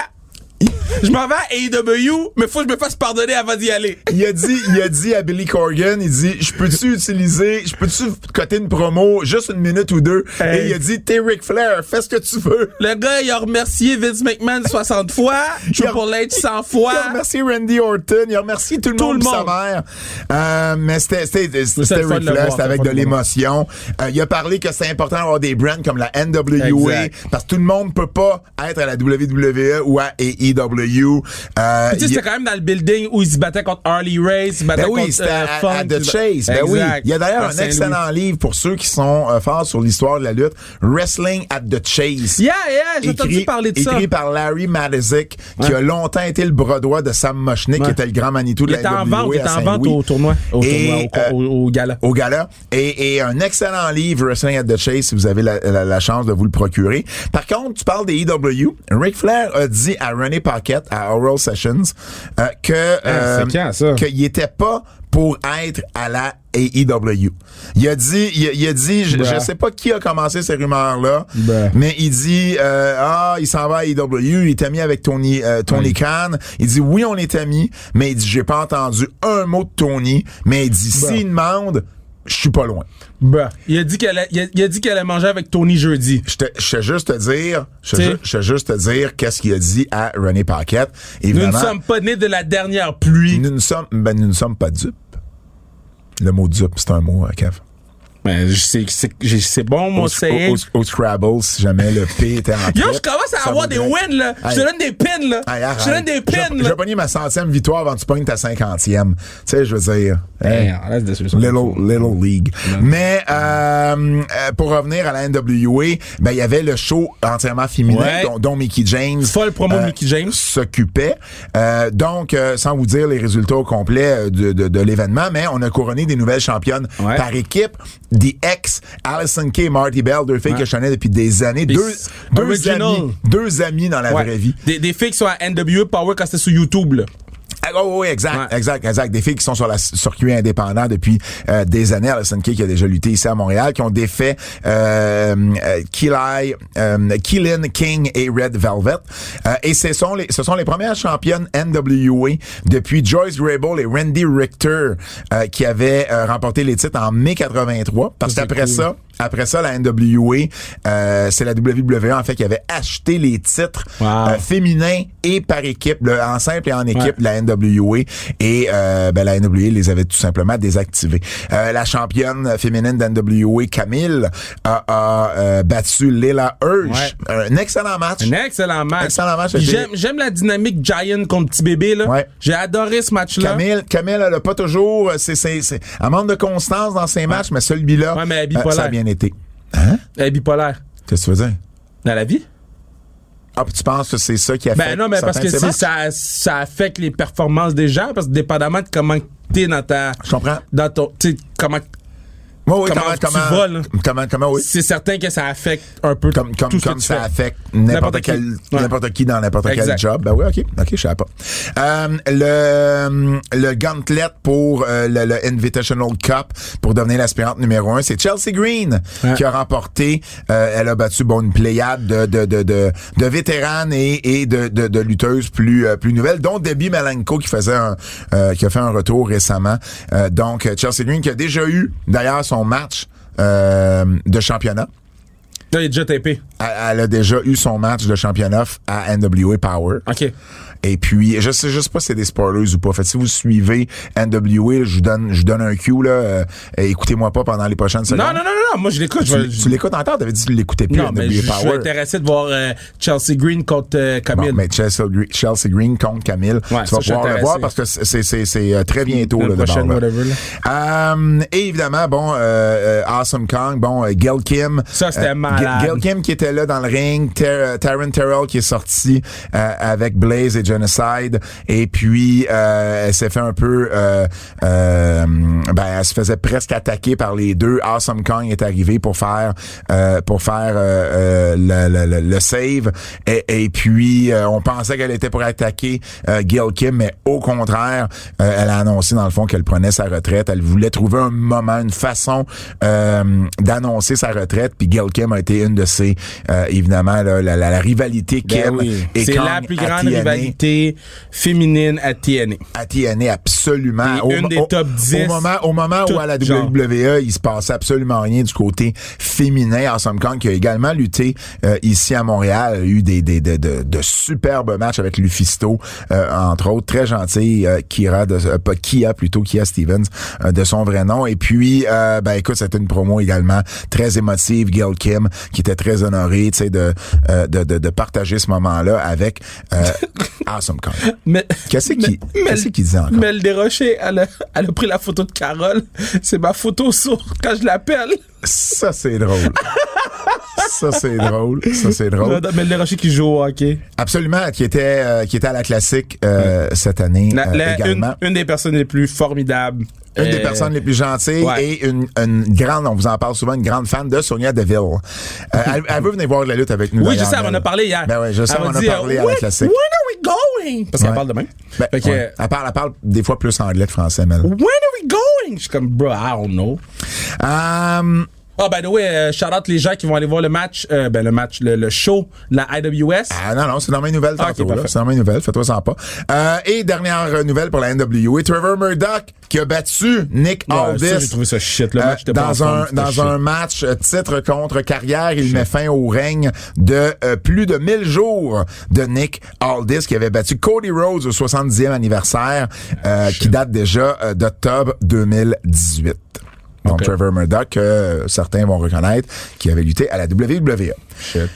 Je m'en vais à AEW, mais faut que je me fasse pardonner avant d'y aller. Il a dit, il a dit à Billy Corgan, il dit, je peux-tu utiliser, je peux-tu coter une promo juste une minute ou deux? Hey. Et il a dit, t'es Ric Flair, fais ce que tu veux. Le gars, il a remercié Vince McMahon 60 fois, Triple H 100 Il a fois. remercié Randy Orton, il a remercié tout le Tout monde, le sa mère. Euh, mais c'était c'était Ric Flair, c'était avec de l'émotion. Euh, il a parlé que c'est important d'avoir des brands comme la NWA Exact. parce que tout le monde peut pas être à la WWE ou à AEW. Euh, Puis tu sais, c'était quand même dans le building où il se battait contre Harley Race, il se battait Ben oui, contre euh, à, Funk, à The Chase. Ben oui. Exact. Il y a d'ailleurs un excellent livre pour ceux qui sont euh, forts sur l'histoire de la lutte, Wrestling at the Chase. Yeah, yeah, j'ai entendu parler de ça. écrit par Larry Madizik, qui a longtemps été le bras droit de Sam Moschnick, qui Ouais. était le grand Manitou de Il la NWA vente, il était en vente au tournoi, au, Et, tournoi, au, au, au gala. au gala. Et, et un excellent livre, Wrestling at the Chase, si vous avez la, la- la chance de vous le procurer. Par contre, tu parles des EW. Ric Flair a dit à René Paquette, à Oral Sessions, euh, que, euh, quand, ça? qu'il était pas pour être à la AEW. Il a dit, il a, il a dit, je, je sais pas qui a commencé ces rumeurs-là, Bruh. mais il dit, euh, ah, il s'en va à AEW, il est ami avec Tony, euh, Tony Oui. Khan. Il dit, oui, on est amis, mais il dit, j'ai pas entendu un mot de Tony, mais il dit, Bruh. s'il demande, je suis pas loin. Bah. Il a dit qu'elle a- il a, dit qu'elle allait manger avec Tony jeudi. Je te, je te juste te dire, je te juste te dire qu'est-ce qu'il a dit à René Paquette. Nous ne sommes pas nés de la dernière pluie. nous ne sommes, ben, nous ne sommes pas dupes. Le mot dupe, c'est un mot, euh, Kev. Ben, c'est j'ai- bon, mon Au, saying. au- au Scrabble, si jamais le P était en Yo, je commence à avoir des wins, là. Je te donne des pins, là. Je te donne des pins, là. vais pogner ma centième victoire avant que tu pognes ta cinquantième. Tu sais, je veux dire. Hein, Little, little League. Mais euh, euh, pour revenir à la NWA, ben il y avait le show entièrement féminin dont, Mickey James Folle promo de euh, Mickey James. s'occupait. Donc, sans vous dire les résultats au complet de, l'événement, mais on a couronné des nouvelles championnes par équipe. The ex Allison K, Marty Bell, deux filles Ouais. que je connais depuis des années, Des deux, amis, deux amis dans la Ouais. vraie vie. Des, des filles qui sont à NWA Power quand c'était sur YouTube, là. Ah, oh, oui, exact, Ouais. exact, exact. Des filles qui sont sur le circuit indépendant depuis euh, des années. Alison Kay qui a déjà lutté ici à Montréal, qui ont défait euh, euh, euh, Keelan King et Red Velvet. Et ce sont les, ce sont les premières championnes NWA depuis Joyce Grable et Randy Richter qui avaient remporté les titres en mai 83. Parce qu'après cool. ça, après ça, la NWA, euh, c'est la WWE en fait qui avait acheté les titres Wow. euh, féminins et par équipe, en simple et en équipe, Ouais. de la NWA et euh, ben, la NWA les avait tout simplement désactivés. Euh, la championne féminine d'NWA, Camille, a, a, euh, battu Leila Hirsch. Un excellent match. Un excellent match. Excellent match. J'aime, j'aime la dynamique Giant contre petit bébé, là. Ouais. J'ai adoré ce match-là. Camille, Camille, elle a pas toujours, c'est, c'est, c'est, elle manque de constance dans ses matchs, mais celui-là, ça a bien été. Hein? Elle est bipolaire. Qu'est-ce que tu veux dire? Dans la vie? Ah, puis tu penses que c'est ça qui a fait Ben non, mais parce que ça, ça affecte les performances des gens, parce que dépendamment de comment t'es dans ta. Je comprends. Dans ton. Comment. Oui, oui, Comment comment, tu comment, vas, là? comment, comment, oui. C'est certain que ça affecte un peu Comme, comme, tout ce comme ça fais. affecte n'importe qui. Ouais. n'importe qui dans n'importe quel job. Ben oui, ok, ok, je savais pas. Euh, le, le gauntlet pour euh, le, le Invitational Cup pour devenir l'aspirante numéro un, c'est Chelsea Green Ouais. qui a remporté. euh, elle a battu bon une pléiade de de de de, de vétéranes et, et de, de, de lutteuses plus euh, plus nouvelles, dont Debbie Malenko qui faisait un euh, qui a fait un retour récemment. Euh, donc Chelsea Green qui a déjà eu d'ailleurs son match euh, de championnat. Est déjà. Elle, elle a déjà eu son match de championnat à NWA Power. OK. Et puis, je sais, je sais pas si c'est des spoilers ou pas. Fait si vous suivez NWA, je vous donne, je vous donne un cue, là. euh, écoutez-moi pas pendant les prochaines secondes. Non, non, non, non, moi je l'écoute. je vais- Tu, tu l'écoutes encore? T'avais dit que tu l'écoutais plus, Non, mais NWA je je suis intéressé de voir euh, Chelsea Green contre euh, Camille. Bon, mais Chelsea, Gre- Chelsea Green contre Camille. Ouais, tu vas je pouvoir le voir parce que c'est, c'est, c'est, c'est, euh, très bientôt, L'année là, prochaine, bord, là. whatever, Euh, et évidemment, bon, euh, Awesome Kong, bon, Gail Kim. Ça, c'était malade. Gail Kim qui était là dans le ring, Ter- Taryn Terrell qui est sorti euh, avec Blaze et Genocide, et puis euh, elle s'est fait un peu, euh, euh, ben, elle se faisait presque attaquer par les deux. Awesome Kong est arrivé pour faire, euh, pour faire euh, le, le- le- le save, et, et puis euh, on pensait qu'elle était pour attaquer euh, Gail Kim, mais au contraire, elle a annoncé dans le fond qu'elle prenait sa retraite. Elle voulait trouver un moment, une façon euh, d'annoncer sa retraite. Puis Gail Kim a été une de ces, euh, évidemment, là, la, la- la rivalité Ben Kim oui. et C'est la plus grande TNA. Féminine à TNA. à TNA absolument. Et une des top 10, Au moment, au moment où à la genre. WWE, il se passait absolument rien du côté féminin. Awesome Kong qui a également lutté euh, ici à Montréal, a eu des, des, de, de, de superbes matchs avec Lufisto, euh, entre autres. Très gentil, euh, Kira, de, euh, pas Kia plutôt, Kia Stevens, euh, de son vrai nom. Et puis, euh, ben écoute, c'était une promo également très émotive. Gail Kim, qui était très honorée, tu sais, de, euh, de, de, de partager ce moment-là avec euh, Awesome Kong. Mais, Qu'est-ce qu'il qu'est-ce qu'il disait encore? Mel Desrochers, elle a, elle a pris la photo de Carole. C'est ma photo sur quand je l'appelle. Ça, c'est drôle. ça, c'est drôle. Ça, c'est drôle. Mel Desrochers qui joue au hockey. Absolument, qui était, euh, qui était à la classique euh, cette année La- euh, également. une, une des personnes les plus formidables. Une des personnes les plus gentilles ouais. et une, une grande, on vous en parle souvent, une grande fan de Sonia Deville. Elle, elle veut venir voir la lutte avec nous. Oui, je sais, elle en a parlé hier. Ben ouais, je sais, Elle on a dit, parlé à la classique. Are we going? Parce qu'elle Ouais. parle de même. Ben, que, ouais. elle, parle, elle parle des fois plus anglais que français, Mel. When are we going? Je suis comme, bro, I don't know. Euh, Ah, by the way, euh, shout out les gens qui vont aller voir le match, euh, ben, le match, le, le show, la IWS. Ah non, non, c'est dans mes nouvelles Ah, tantôt. ok, là. parfait. c'est dans mes nouvelles, fais-toi sans pas. Euh, et dernière nouvelle pour la NWA, Trevor Murdoch qui a battu Nick Ouais, Aldis. ça, j'ai trouvé ça shit. Le Euh, match dans un dans shit. un match euh, titre contre carrière, il met fin au règne de plus de 1000 jours de Nick Aldis qui avait battu Cody Rhodes au 70e anniversaire euh, qui date déjà d'octobre 2018. Donc. Trevor Murdoch, que certains vont reconnaître, qui avait lutté à la WWE. Shit.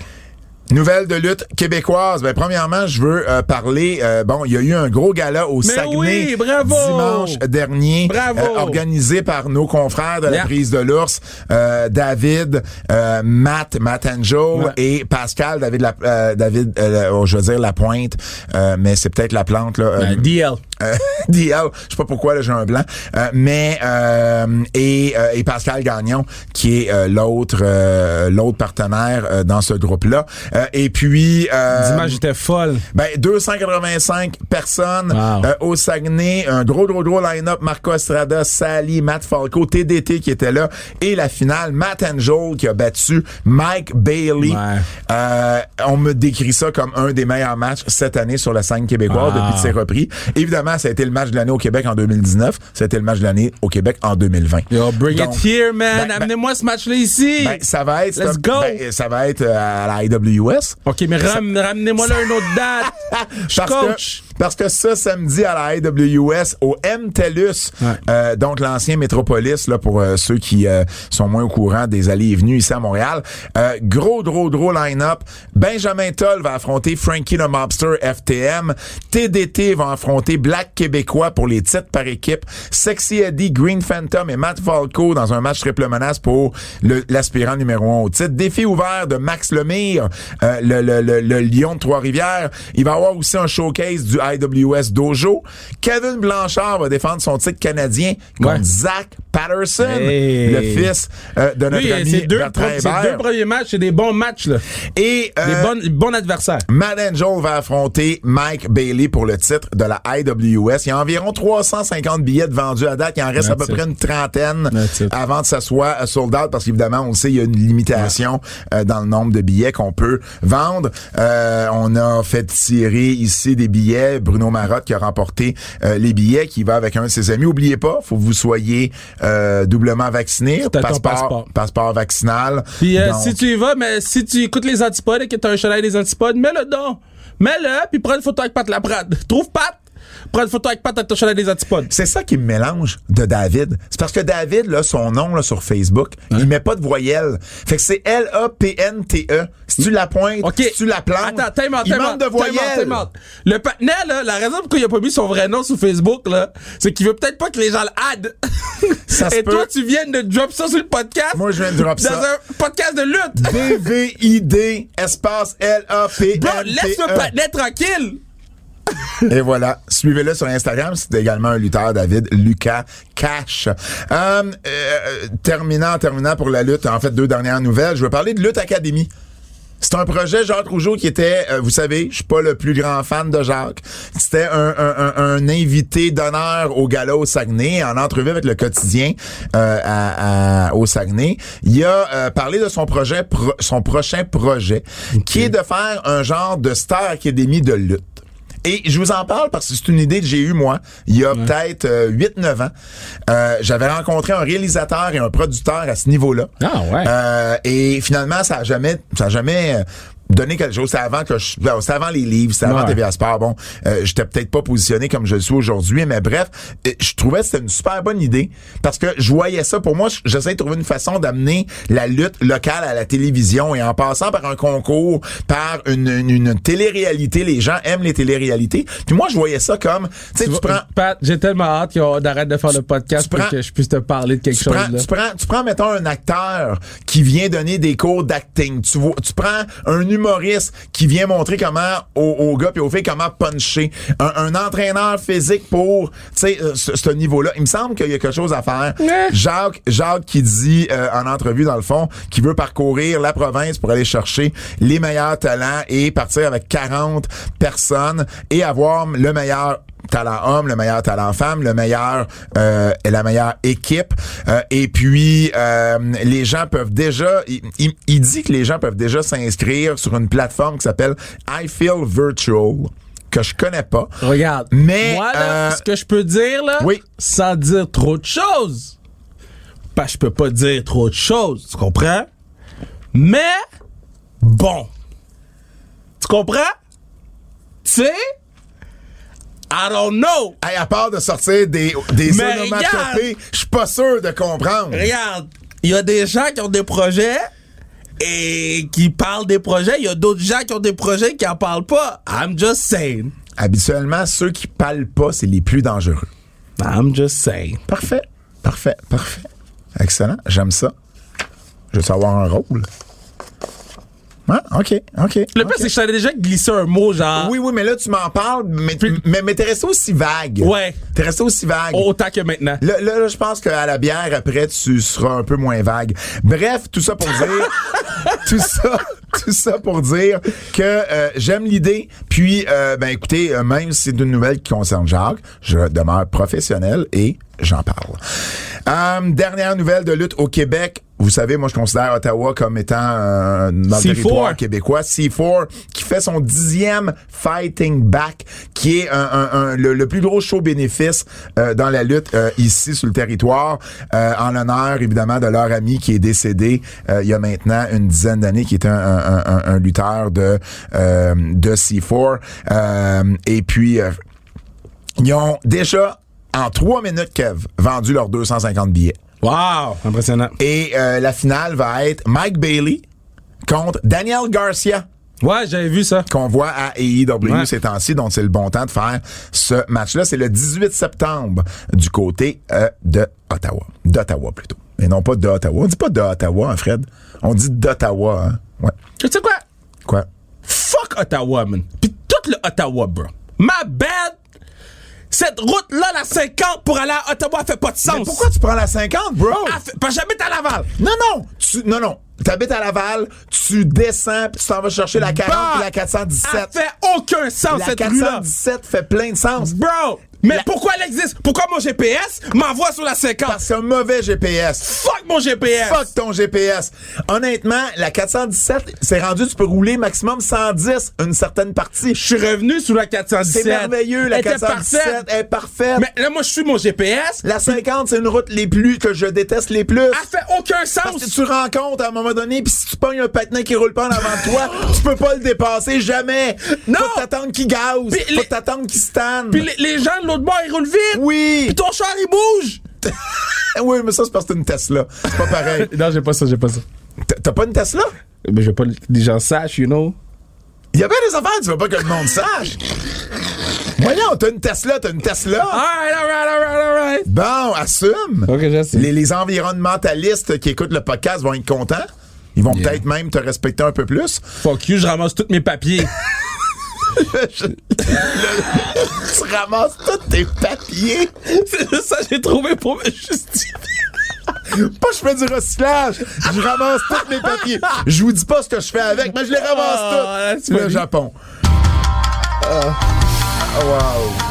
Nouvelle de lutte québécoise. Ben, premièrement, je veux euh, parler. euh, bon, il y a eu un gros gala au Saguenay oui, bravo! dimanche dernier, Bravo! euh, organisé par nos confrères de la Yeah. prise de l'ours, euh, David, euh, Matt, Matt Angel Ouais. et Pascal, David, la, euh, David, euh, oh, je veux dire la pointe, euh, mais c'est peut-être la plante là. Euh, DL. DL, je sais pas pourquoi j'ai un blanc, Euh, mais euh, et, euh, et Pascal Gagnon qui est l'autre euh, l'autre partenaire euh, dans ce groupe là. Euh, et puis... euh, était folle. ben, 285 personnes Wow. euh, au Saguenay. Un gros, gros, gros line-up. Marco Estrada, Sally, Matt Falco, TDT qui était là. Et la finale, Matt Angel qui a battu Mike Bailey. Ouais. Euh, on me décrit ça comme un des meilleurs matchs cette année sur la scène québécoise Wow. depuis ses repris. Évidemment, ça a été le match de l'année au Québec en 2019. Ça a été le match de l'année au Québec en 2020. Yo, bring Donc, it here, man. ben, ben- Amenez-moi ce match-là ici. Ben, ça va être, Let's go. ben, ça va être à la IWS. OK, mais ram- ramenez-moi là une autre date. Je coach. Parce que ça, samedi à la AWS, au MTELUS, Ouais. euh, donc l'ancien Métropolis, là, pour euh, ceux qui euh, sont moins au courant des allées et venues ici à Montréal. Euh, gros, gros, gros line-up. Benjamin Toll va affronter Frankie the Mobster FTM. TDT va affronter Black Québécois pour les titres par équipe. Sexy Eddie, Green Phantom et Matt Falco dans un match triple menace pour le- l'aspirant numéro un au titre. Défi ouvert de Max Lemire, euh, le, le, le, le Lion de Trois-Rivières. Il va y avoir aussi un showcase du IWS Dojo. Kevin Blanchard va défendre son titre canadien contre Ouais. Zach Patterson, Hey. le fils euh, de notre Lui, ami deux, Bertrand Hébert. deux premiers matchs, c'est des bons matchs, là. Et euh, Des bons adversaires. Matt Angel va affronter Mike Bailey pour le titre de la IWS. Il y a environ 350 billets de vendus à date. Il en reste à peu it. près une trentaine avant que ça soit euh, sold out parce qu'évidemment, on le sait, il y a une limitation euh, dans le nombre de billets qu'on peut vendre. On a fait tirer ici des billets. Bruno Marotte qui a remporté euh, les billets, qui va avec un de ses amis. Oubliez pas, faut que vous soyez euh, doublement vacciné. Passeport, passeport. passeport vaccinal. Puis euh, Donc, si tu y vas, mais si tu écoutes les antipodes et que t'as un chalet des antipodes, mets-le donc. Mets-le, puis prends une photo avec Pat Laprade. Trouve Pat, prends une photo avec Pat avec ton chalet des antipodes. C'est ça qui me mélange de David. C'est parce que David, là, son nom là, sur Facebook, il met pas de voyelle. Fait que c'est L-A-P-N-T-E. Si tu la pointes, si tu la plantes, Attends, time out, il time manque out, de voyelles. time out. Le patinet, là, la raison pourquoi il a pas mis son vrai nom sur Facebook, là, c'est qu'il veut peut-être pas que les gens le add. Ça Et toi, peut. tu viens de drop ça sur le podcast. Moi, je viens de drop dans ça. un podcast de lutte. D-V-I-D, espace Bro, L-A-P-N-T-E. laisse le patinet tranquille. Et voilà, suivez-le sur Instagram. C'est également un lutteur, David Lucas Cash. Euh, euh, terminant, terminant pour la lutte. En fait, deux dernières nouvelles. Je veux parler de Lutte Académie. C'est un projet Jacques Rougeau qui était, euh, vous savez, je suis pas le plus grand fan de Jacques. C'était un, un, un, un invité d'honneur au gala au Saguenay, en entrevue avec le quotidien euh, à, à- au Saguenay. Il a euh, parlé de son projet, pro- son prochain projet, qui est de faire un genre de Star Academy de lutte. Et je vous en parle parce que c'est une idée que j'ai eue, moi, il y a peut-être euh, 8-9 ans. Euh, J'avais rencontré un réalisateur et un producteur à ce niveau-là. Ah ouais. Euh, et finalement, ça a jamais, ça a jamais donné quelque chose. C'était avant que je, c'était avant les livres, c'était avant Ouais. TVA Sport. Bon, euh, j'étais peut-être pas positionné comme je le suis aujourd'hui, mais bref, euh, je trouvais que c'était une super bonne idée parce que je voyais ça. Pour moi, j'essaie de trouver une façon d'amener la lutte locale à la télévision et en passant par un concours, par une, une, une télé-réalité. Les gens aiment les téléréalités. Puis moi, je voyais ça comme, tu sais, tu, prends Pat, j'ai tellement hâte qu'on arrête de faire le podcast pour que je puisse te parler de quelque tu chose. prends, là. tu prends, tu prends, mettons, un acteur qui vient donner des cours d'acting. Tu vois, tu prends un humoriste qui vient montrer comment aux, aux gars et aux filles comment puncher. Un, un entraîneur physique pour, tu sais, euh, ce, ce niveau-là. Il me semble qu'il y a quelque chose à faire. Jacques qui dit euh, en entrevue dans le fond qu'il veut parcourir la province pour aller chercher les meilleurs talents et partir avec 40 personnes et avoir le meilleur talent homme, le meilleur talent femme, le meilleur euh, et la meilleure équipe. Euh, et puis euh, les gens peuvent déjà, il, il- il dit que les gens peuvent déjà s'inscrire sur une plateforme qui s'appelle I Feel Virtual que je connais pas. Regarde. Mais, Moi, là, euh, ce que je peux dire, là, oui. sans dire trop de choses, parce que je peux pas dire trop de choses, tu comprends? Mais, bon. Tu comprends? Tu sais? I don't know. Hey, à part de sortir des, des onomatopées, je suis pas sûr de comprendre. Regarde, il y a des gens qui ont des projets et qui parlent des projets. Il y a d'autres gens qui ont des projets qui en parlent pas. I'm just saying. Habituellement, ceux qui parlent pas, c'est les plus dangereux. I'm just saying. Parfait. Parfait. Parfait. Excellent. J'aime ça. Je veux savoir un rôle. Ah, OK. OK. Le pire, c'est que je t'avais déjà glissé un mot genre. Oui, oui, mais là, tu m'en parles, mais, mais, mais t'es resté aussi vague. Ouais. T'es resté aussi vague. Autant que maintenant. Là, là, là, je pense qu'à la bière, après, tu seras un peu moins vague. Bref, tout ça pour dire... tout ça... tout ça pour dire que euh, j'aime l'idée. Puis, euh, ben écoutez, euh, même si c'est une nouvelle qui concerne Jacques, je demeure professionnel et j'en parle. Euh, dernière nouvelle de lutte au Québec. Vous savez, moi, je considère Ottawa comme étant euh, dans le C4. territoire québécois. C4, qui fait son dixième Fighting Back, qui est un, un- un- le, le plus gros show bénéfice euh, dans la lutte euh, ici sur le territoire, euh, en l'honneur, évidemment, de leur ami qui est décédé euh, il y a maintenant une dizaine d'années, qui était un, un- un- un lutteur de, euh, de C4. Euh, et puis, euh, ils ont déjà, en trois minutes, Kev, vendu leurs 250 billets. Wow! Impressionnant. Et euh, la finale va être Mike Bailey contre Daniel Garcia Ouais, j'avais vu ça. qu'on voit à AEW Ouais. ces temps-ci, donc c'est le bon temps de faire ce match-là. C'est le 18 septembre du côté euh, de Ottawa. D'Ottawa plutôt. Et non pas d'Ottawa. On dit pas d'Ottawa, hein, Fred? On dit d'Ottawa, hein. Ouais. Tu sais quoi? Quoi? Fuck Ottawa, man. Pis tout le Ottawa, bro. My bad. Cette route-là, la 50 pour aller à Ottawa, fait pas de sens. Mais pourquoi tu prends la 50, bro? Fait- Parce que j'habite à Laval. Non, non! Tu, non, non. T'habites à Laval, tu descends, puis tu t'en vas chercher la 40 Bah, puis la 417. Ça fait aucun sens, La cette rue-là. 417 fait plein de sens. Bro! Mais La- pourquoi elle existe? Pourquoi mon GPS m'envoie sur la 50? Parce que c'est un mauvais GPS. Fuck mon GPS! Fuck ton GPS. Honnêtement, la 417, c'est rendu, tu peux rouler maximum 110 une certaine partie. Je suis revenu sur la 417. C'est merveilleux, la Elle était 417 parfaite. est parfaite. Mais là, moi, je suis mon GPS. La 50, c'est une route les plus que je déteste les plus. Elle fait aucun Parce sens. que tu rencontres à un moment donné, puis si tu pognes un patin qui roule pas en avant de toi, tu peux pas le dépasser jamais. Non. Faut t'attendre qu'il gaze. Puis Faut les- t'attendre qu'il stanne. Puis les, les gens de l'autre bord, ils roulent vite. Oui. Puis ton char, il bouge. oui, mais ça, c'est parce que c'est une Tesla. C'est pas pareil. non, j'ai pas ça, j'ai pas ça. T'as- T'as pas une Tesla? Mais je veux pas que les gens sachent, you know. Il y a bien des affaires, tu veux pas que le monde sache. Voyons, t'as une Tesla, t'as une Tesla. Alright, alright, alright, alright. Bon, assume. Ok, j'assume. Les, les environnementalistes qui écoutent le podcast vont être contents. Ils vont peut-être même te respecter un peu plus. Fuck you, je ramasse tous mes papiers. tu ramasses tous tes papiers. C'est juste ça que j'ai trouvé pour me justifier. Pas je fais du recyclage. Je ramasse tous mes papiers. Je vous dis pas ce que je fais avec, mais je les ramasse Ah, tous. Le. Japon. Oh, wow.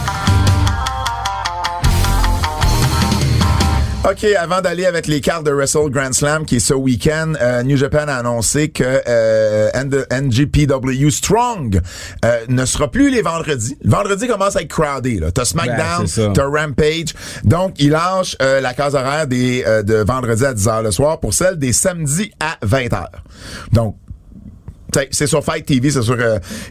OK, avant d'aller avec les cartes de Wrestle Grand Slam qui est ce week-end, euh, New Japan a annoncé que euh, NGPW Strong euh, ne sera plus les vendredis. Le vendredi commence à être crowded. là. T'as SmackDown, Ben, c'est ça. t'as Rampage. Donc, il lâche euh, la case horaire des, euh, de vendredi à 10h le soir pour celle des samedis à 20h. Donc, c'est sur Fight TV, c'est sur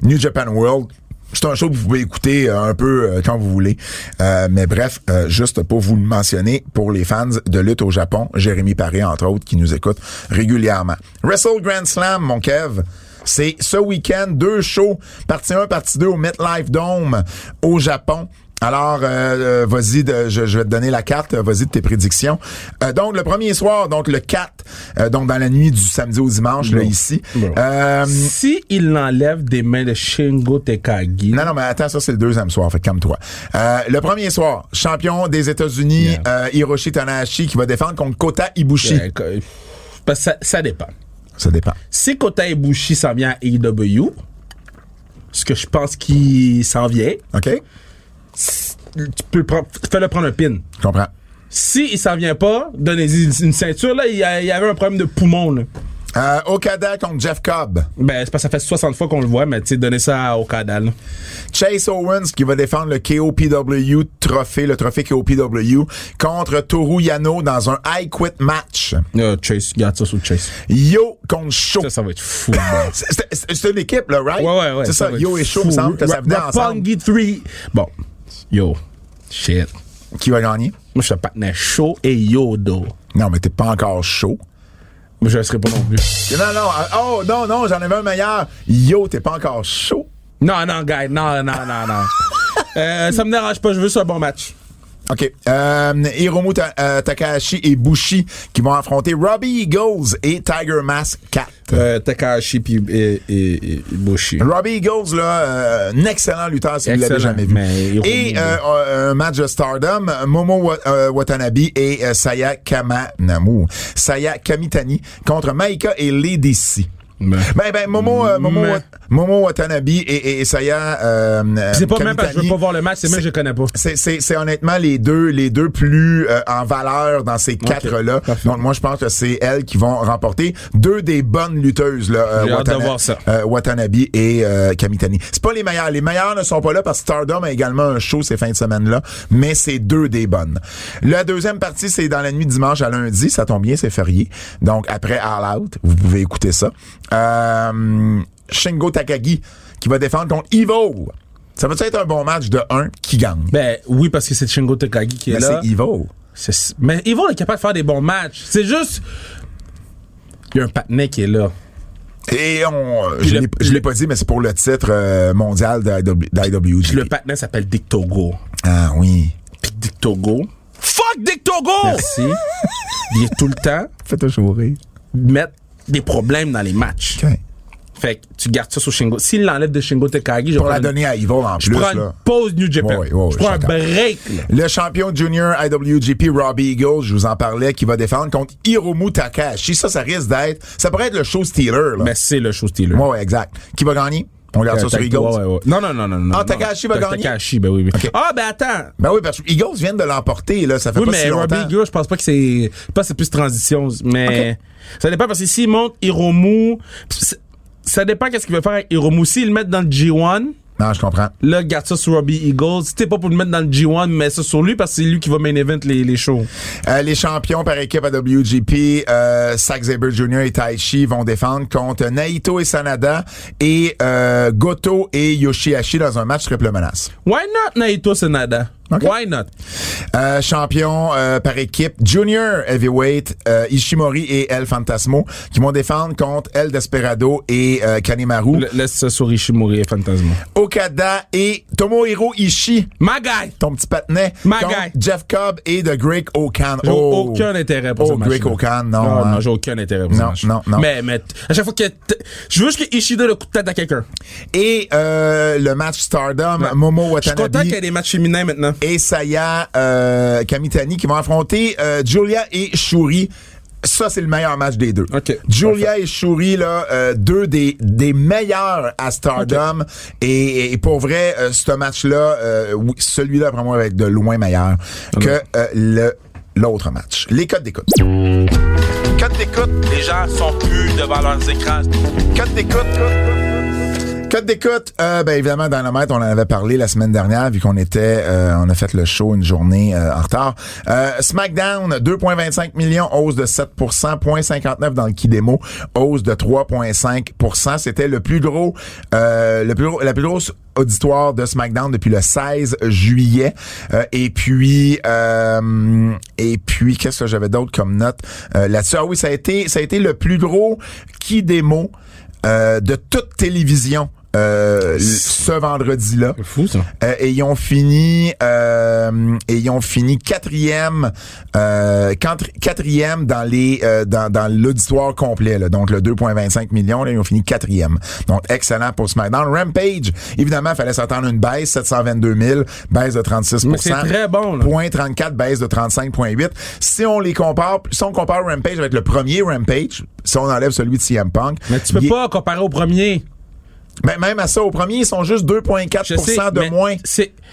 New Japan World. C'est un show que vous pouvez écouter euh, un peu euh, quand vous voulez. Euh, mais bref, euh, juste pour vous le mentionner, pour les fans de lutte au Japon, Jérémy Paré, entre autres, qui nous écoute régulièrement. Wrestle Grand Slam, mon Kev, c'est ce week-end, deux shows, partie 1, partie 2 au MetLife Dome au Japon. Alors, euh, euh, vas-y, je, je vais te donner la carte, vas-y de tes prédictions. Euh, donc, le premier soir, donc le 4, euh, donc dans la nuit du samedi au dimanche, là, ici. Bon. Euh, Si il l'enlève des mains de Shingo Takagi, non, non, mais attends, ça, c'est le deuxième soir, fait calme-toi. Euh, le premier soir, champion des États-Unis, Yeah. euh, Hiroshi Tanahashi, qui va défendre contre Kota Ibushi. que- parce que ça, ça dépend. Ça dépend. Si Kota Ibushi s'en vient à AEW, ce que je pense qu'il s'en vient, OK? Tu peux prendre, fais-le prendre un pin. Je comprends. Si il s'en vient pas, donnez-y une ceinture. Là, il y, avait un problème de poumon. Là. Euh, Okada contre Jeff Cobb. Ben, c'est parce que ça fait 60 fois qu'on le voit, mais tu sais, donnez ça à Okada. là. Chase Owens qui va défendre le KOPW trophée, le trophée KOPW, contre Toru Yano dans un I Quit match. Euh, Chase, garde ça sur Chase. Yo contre Show. Ça, ça va être fou. C'est- C'est c'est une équipe, là, right? ouais, ouais, ouais. C'est ça, être Yo et Show, me semble que ça venait ensemble. Roppongi 3. Bon, yo, shit. Qui va gagner? Moi, je suis un partenaire chaud et Yodo. Non, mais t'es pas encore chaud. Moi, je ne serai pas non plus. Non, non, euh, oh, non, non, j'en avais un meilleur. Yo, t'es pas encore chaud. Non, non, guys, non, non, non, non. euh, ça me dérange pas, je veux ça un bon match. OK. Euh, Hiromu Ta- euh, Takahashi et Bushi qui vont affronter Robbie Eagles et Tiger Mask 4. Euh, Takahashi puis et, et, et Bushi. Robbie Eagles, là, euh, un excellent lutteur si vous l'avez jamais vu. Et un match de Stardom, Momo Wa- Watanabe et Saya Kamanamu. Saya Kamitani contre Maika et Lady C. Ben. Ben, ben, Momo, euh, Momo, Wat- Momo Watanabe et, et, Saya, euh, C'est pas même parce que je veux pas voir le match, c'est même que je connais pas. C'est, c'est, c'est honnêtement les deux, les deux plus euh, en valeur dans ces quatre-là. Donc moi je pense que c'est elles qui vont remporter deux des bonnes lutteuses là, euh, voir ça. euh, Watanabe et euh, Kamitani. C'est pas les meilleurs, les meilleurs ne sont pas là parce que Stardom a également un show ces fins de semaine là, mais c'est deux des bonnes. La deuxième partie c'est dans la nuit de dimanche à lundi, ça tombe bien, c'est férié. Donc après All Out, vous pouvez écouter ça. Euh, Shingo Takagi qui va défendre contre Evo. Ça va être un bon match de 1 qui gagne? Ben oui, parce que c'est Shingo Takagi qui est Mais là. c'est Evo. C'est- Mais Yvon est capable de faire des bons matchs. C'est juste. Il y a un patinet qui est là. Et on, Puis je l'ai- pas dit, mais c'est pour le titre euh, mondial d'IWG. Le patinet s'appelle Dick Togo. Ah oui. Puis Dick Togo. Fuck Dick Togo! Merci. Il est tout le temps Fais-toi chourer. mettre des problèmes dans les matchs. Fait que tu gardes ça sur Shingo. S'il l'enlève de Shingo Takagi, je Pour la une- donner à Evo en je plus. prends une pause New Japan. Je prends un je break. là. Le champion junior IWGP Robbie Eagles, je vous en parlais, qui va défendre contre Hiromu Takahashi. Ça, ça risque d'être... Ça pourrait être le show stealer. Là. Mais c'est le show stealer. Ouais, exact. Qui va gagner? On regarde ça sur Eagles? ouais, ouais, ouais. Non, non, non, non. Ah. Takahashi va gagner? Takahashi, ben oui. oui. Ah, ben attends. Ben oui, parce que Eagles viennent de l'emporter, là. Ça fait Oui, pas mais si Robbie longtemps. Eagles, je pense pas que c'est. Que c'est plus transition. Mais ça dépend parce que s'il monte Hiromu. Ça dépend qu'est-ce qu'il veut faire avec Hiromu. S'il le met dans le G1, Non, je comprends. là, garde ça sur Robbie Eagles. T'es pas pour le mettre dans le G1, mets ça sur lui parce que c'est lui qui va main event les, les shows. Euh, les champions par équipe à WGP, euh, Zack Jr. et Taichi vont défendre contre Naito et Sanada et euh, Goto et Yoshihashi dans un match triple menace. Why not Naito Sanada? Ok. Why not? Euh, champion euh, par équipe Junior Heavyweight, euh, Ishimori et El Fantasmo qui vont défendre contre El Desperado et euh, Kanemaru. Laisse ça sur Ishimori et Phantasmo. Okada et Tomohiro Ishii. My guy! Ton petit patinet. My guy. Jeff Cobb et The Great Okan. J'ai Oh. aucun intérêt pour Oh, ce match. Greg Okan, non, Non, hein. non, j'ai aucun intérêt pour ce Non, match. non, non. Mais, mais, à chaque fois que. Je veux juste que Ishida le coup de tête à quelqu'un. Et euh, le match Stardom, Momo Je suis content Watanabe qu'il y ait des matchs féminins maintenant. Et Saya euh, Kamitani qui vont affronter euh, Julia et Shuri. Ça, c'est le meilleur match des deux. Ok. Julia et Shuri, là, euh, deux des, des meilleurs à Stardom. Et, et pour vrai, euh, ce match-là, euh, oui, celui-là, pour moi, va être de loin meilleur que euh, le l'autre match. Les codes d'écoute. Codes d'écoute. Les gens sont plus devant leurs écrans. Code d'écoute. Code d'écoute, euh, ben évidemment, Dynamite, on en avait parlé la semaine dernière, vu qu'on était, euh, on a fait le show une journée euh, en retard. Euh, SmackDown, 2,25 millions, hausse de 7% 0,59 dans le key démo, hausse de 3,5% C'était le plus gros, euh, le plus gros, la plus grosse auditoire de SmackDown depuis le 16 juillet. Euh, et puis, euh, et puis, qu'est-ce que j'avais d'autre comme note euh, là-dessus? Ah oui, ça a été, ça a été le plus gros key démo euh, de toute télévision. Euh, ce vendredi-là. C'est fou, ça. Euh, et ils ont fini euh, et ils ont fini quatrième euh, quatri- quatrième dans les euh, dans, dans l'auditoire complet là. donc le 2.25 millions là, ils ont fini quatrième donc excellent pour SmackDown Rampage évidemment il fallait s'attendre à une baisse 722 000 baisse de 36 Mais c'est très bon, là. Point 34 baisse de 35.8 si on les compare si on compare Rampage avec le premier Rampage si on enlève celui de CM Punk Mais tu peux il pas comparer au premier. Ben, même à ça, au premier, ils sont juste 2,4 Je sais, de mais moins.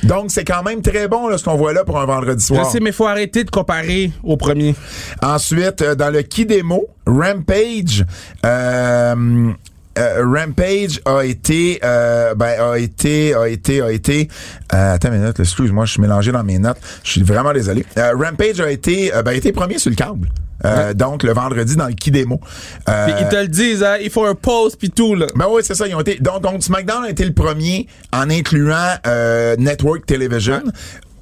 Donc, c'est quand même très bon, là, ce qu'on voit là pour un vendredi je soir. sais, mais faut arrêter de comparer au premier. Ensuite, euh, dans le Kidemo, Rampage, euh, euh, Rampage a été, euh, ben, a été, a été, a été, euh, attends une minute, excuse-moi, je suis mélangé dans mes notes. Je suis vraiment désolé. Rampage a été, ben, a été premier sur le câble. Euh, Donc, le vendredi dans le Kidemo. Euh, Puis ils te le disent, hein, il faut un pause puis tout, là. Ben oui, c'est ça. Ils ont été. Donc, donc, SmackDown a été le premier en incluant euh, Network Television.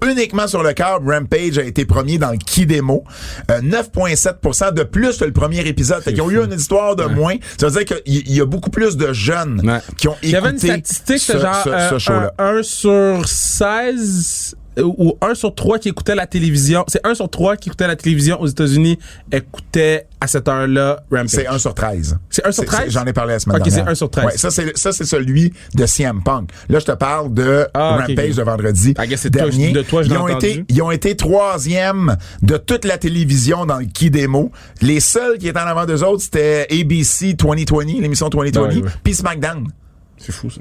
Uniquement sur le câble, Rampage a été premier dans le key démo. Euh, 9,7% de plus que le premier épisode. Fait qu'ils ont eu une histoire de moins. Ça veut dire qu'il il y a beaucoup plus de jeunes Ouais. qui ont écouté Il y avait une statistique, ce, genre ce- ce show-là. un, un sur 16 ou un sur trois qui écoutait la télévision, c'est un sur trois qui écoutait la télévision aux États-Unis écoutait à cette heure-là Rampage. C'est 1 sur 13. C'est un sur 13? J'en ai parlé la semaine Ok, c'est dernière. un sur 13. Ouais, ça, c'est, ça, c'est celui de CM Punk. Là, je te parle de Ah, Rampage de vendredi guess c'est toi- dernier. de toi, je l'ai ils, ont entendu. été, ils ont été troisième de toute la télévision dans le key démo. Les seuls qui étaient en avant d'eux autres, c'était ABC 2020, l'émission 2020, Ouais, ouais. puis SmackDown C'est fou ça.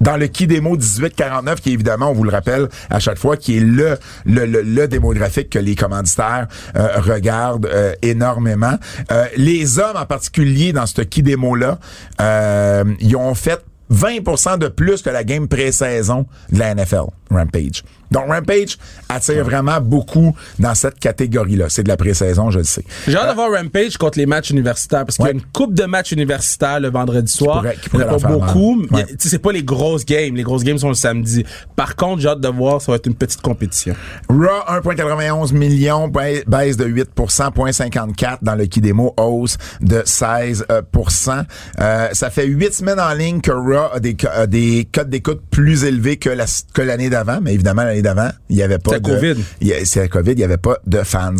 Dans le Key Démo 1849, qui évidemment, on vous le rappelle à chaque fois, qui est le le, le, le démographique que les commanditaires euh, regardent euh, énormément. Euh, les hommes en particulier dans ce Key Démo-là, euh, ils ont fait 20% de plus que la game pré-saison de la NFL, Rampage. Donc Rampage attire vraiment beaucoup dans cette catégorie-là. C'est de la pré-saison, je le sais. J'ai hâte de voir Rampage contre les matchs universitaires parce qu'il y a une coupe de matchs universitaires le vendredi soir. pourrait- qui Il y en a pourrait pas beaucoup. Ouais. C'est pas les grosses games. Les grosses games sont le samedi. Par contre, j'ai hâte de voir. Ça va être une petite compétition. Raw 1,91 millions, ba- baisse de 8% 0,54 dans le Kidemo, hausse de 16% euh, Euh, Ça fait 8 semaines en ligne que Raw a des, a des codes d'écoute plus élevés que la- que l'année d'avant, mais évidemment l'année d'avant, il y avait pas de COVID. c'est la COVID, il y avait pas de fans.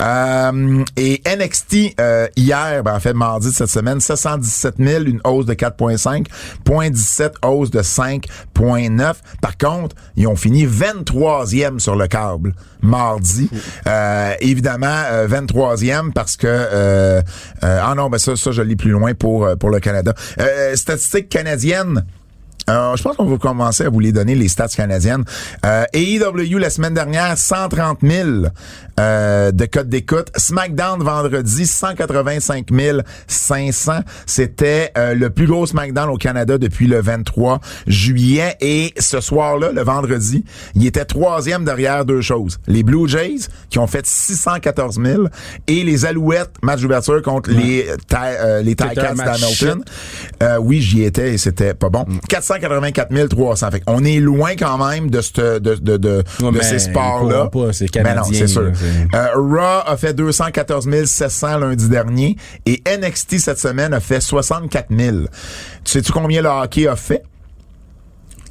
Euh, et NXT euh, hier, ben, en fait mardi de cette semaine, 717 000, une hausse de 4,5, 0,17 hausse de 5,9. Par contre, ils ont fini 23e sur le câble mardi. Euh, évidemment, euh, 23e parce que ah non, ben ça, ça je lis plus loin pour pour le Canada. Euh, statistiques canadiennes. Je pense qu'on va commencer à vous les donner, les stats canadiennes. Euh, AEW, la semaine dernière, 130 000 euh, de codes d'écoute. SmackDown, vendredi, 185 500. C'était euh, le plus gros SmackDown au Canada depuis le 23 juillet. Et ce soir-là, le vendredi, il était troisième derrière deux choses. Les Blue Jays, qui ont fait 614 000, et les Alouettes, match d'ouverture contre les, euh, les Ticats d'Hamilton. Euh, oui, j'y étais et c'était pas bon. 484 300. Fait on est loin quand même de, de, de, de, Ouais, de ces sports-là. pas, c'est Mais non, canadien, c'est sûr. Euh, Raw a fait 214 700 lundi dernier et NXT cette semaine a fait 64 000. Tu sais-tu combien le hockey a fait?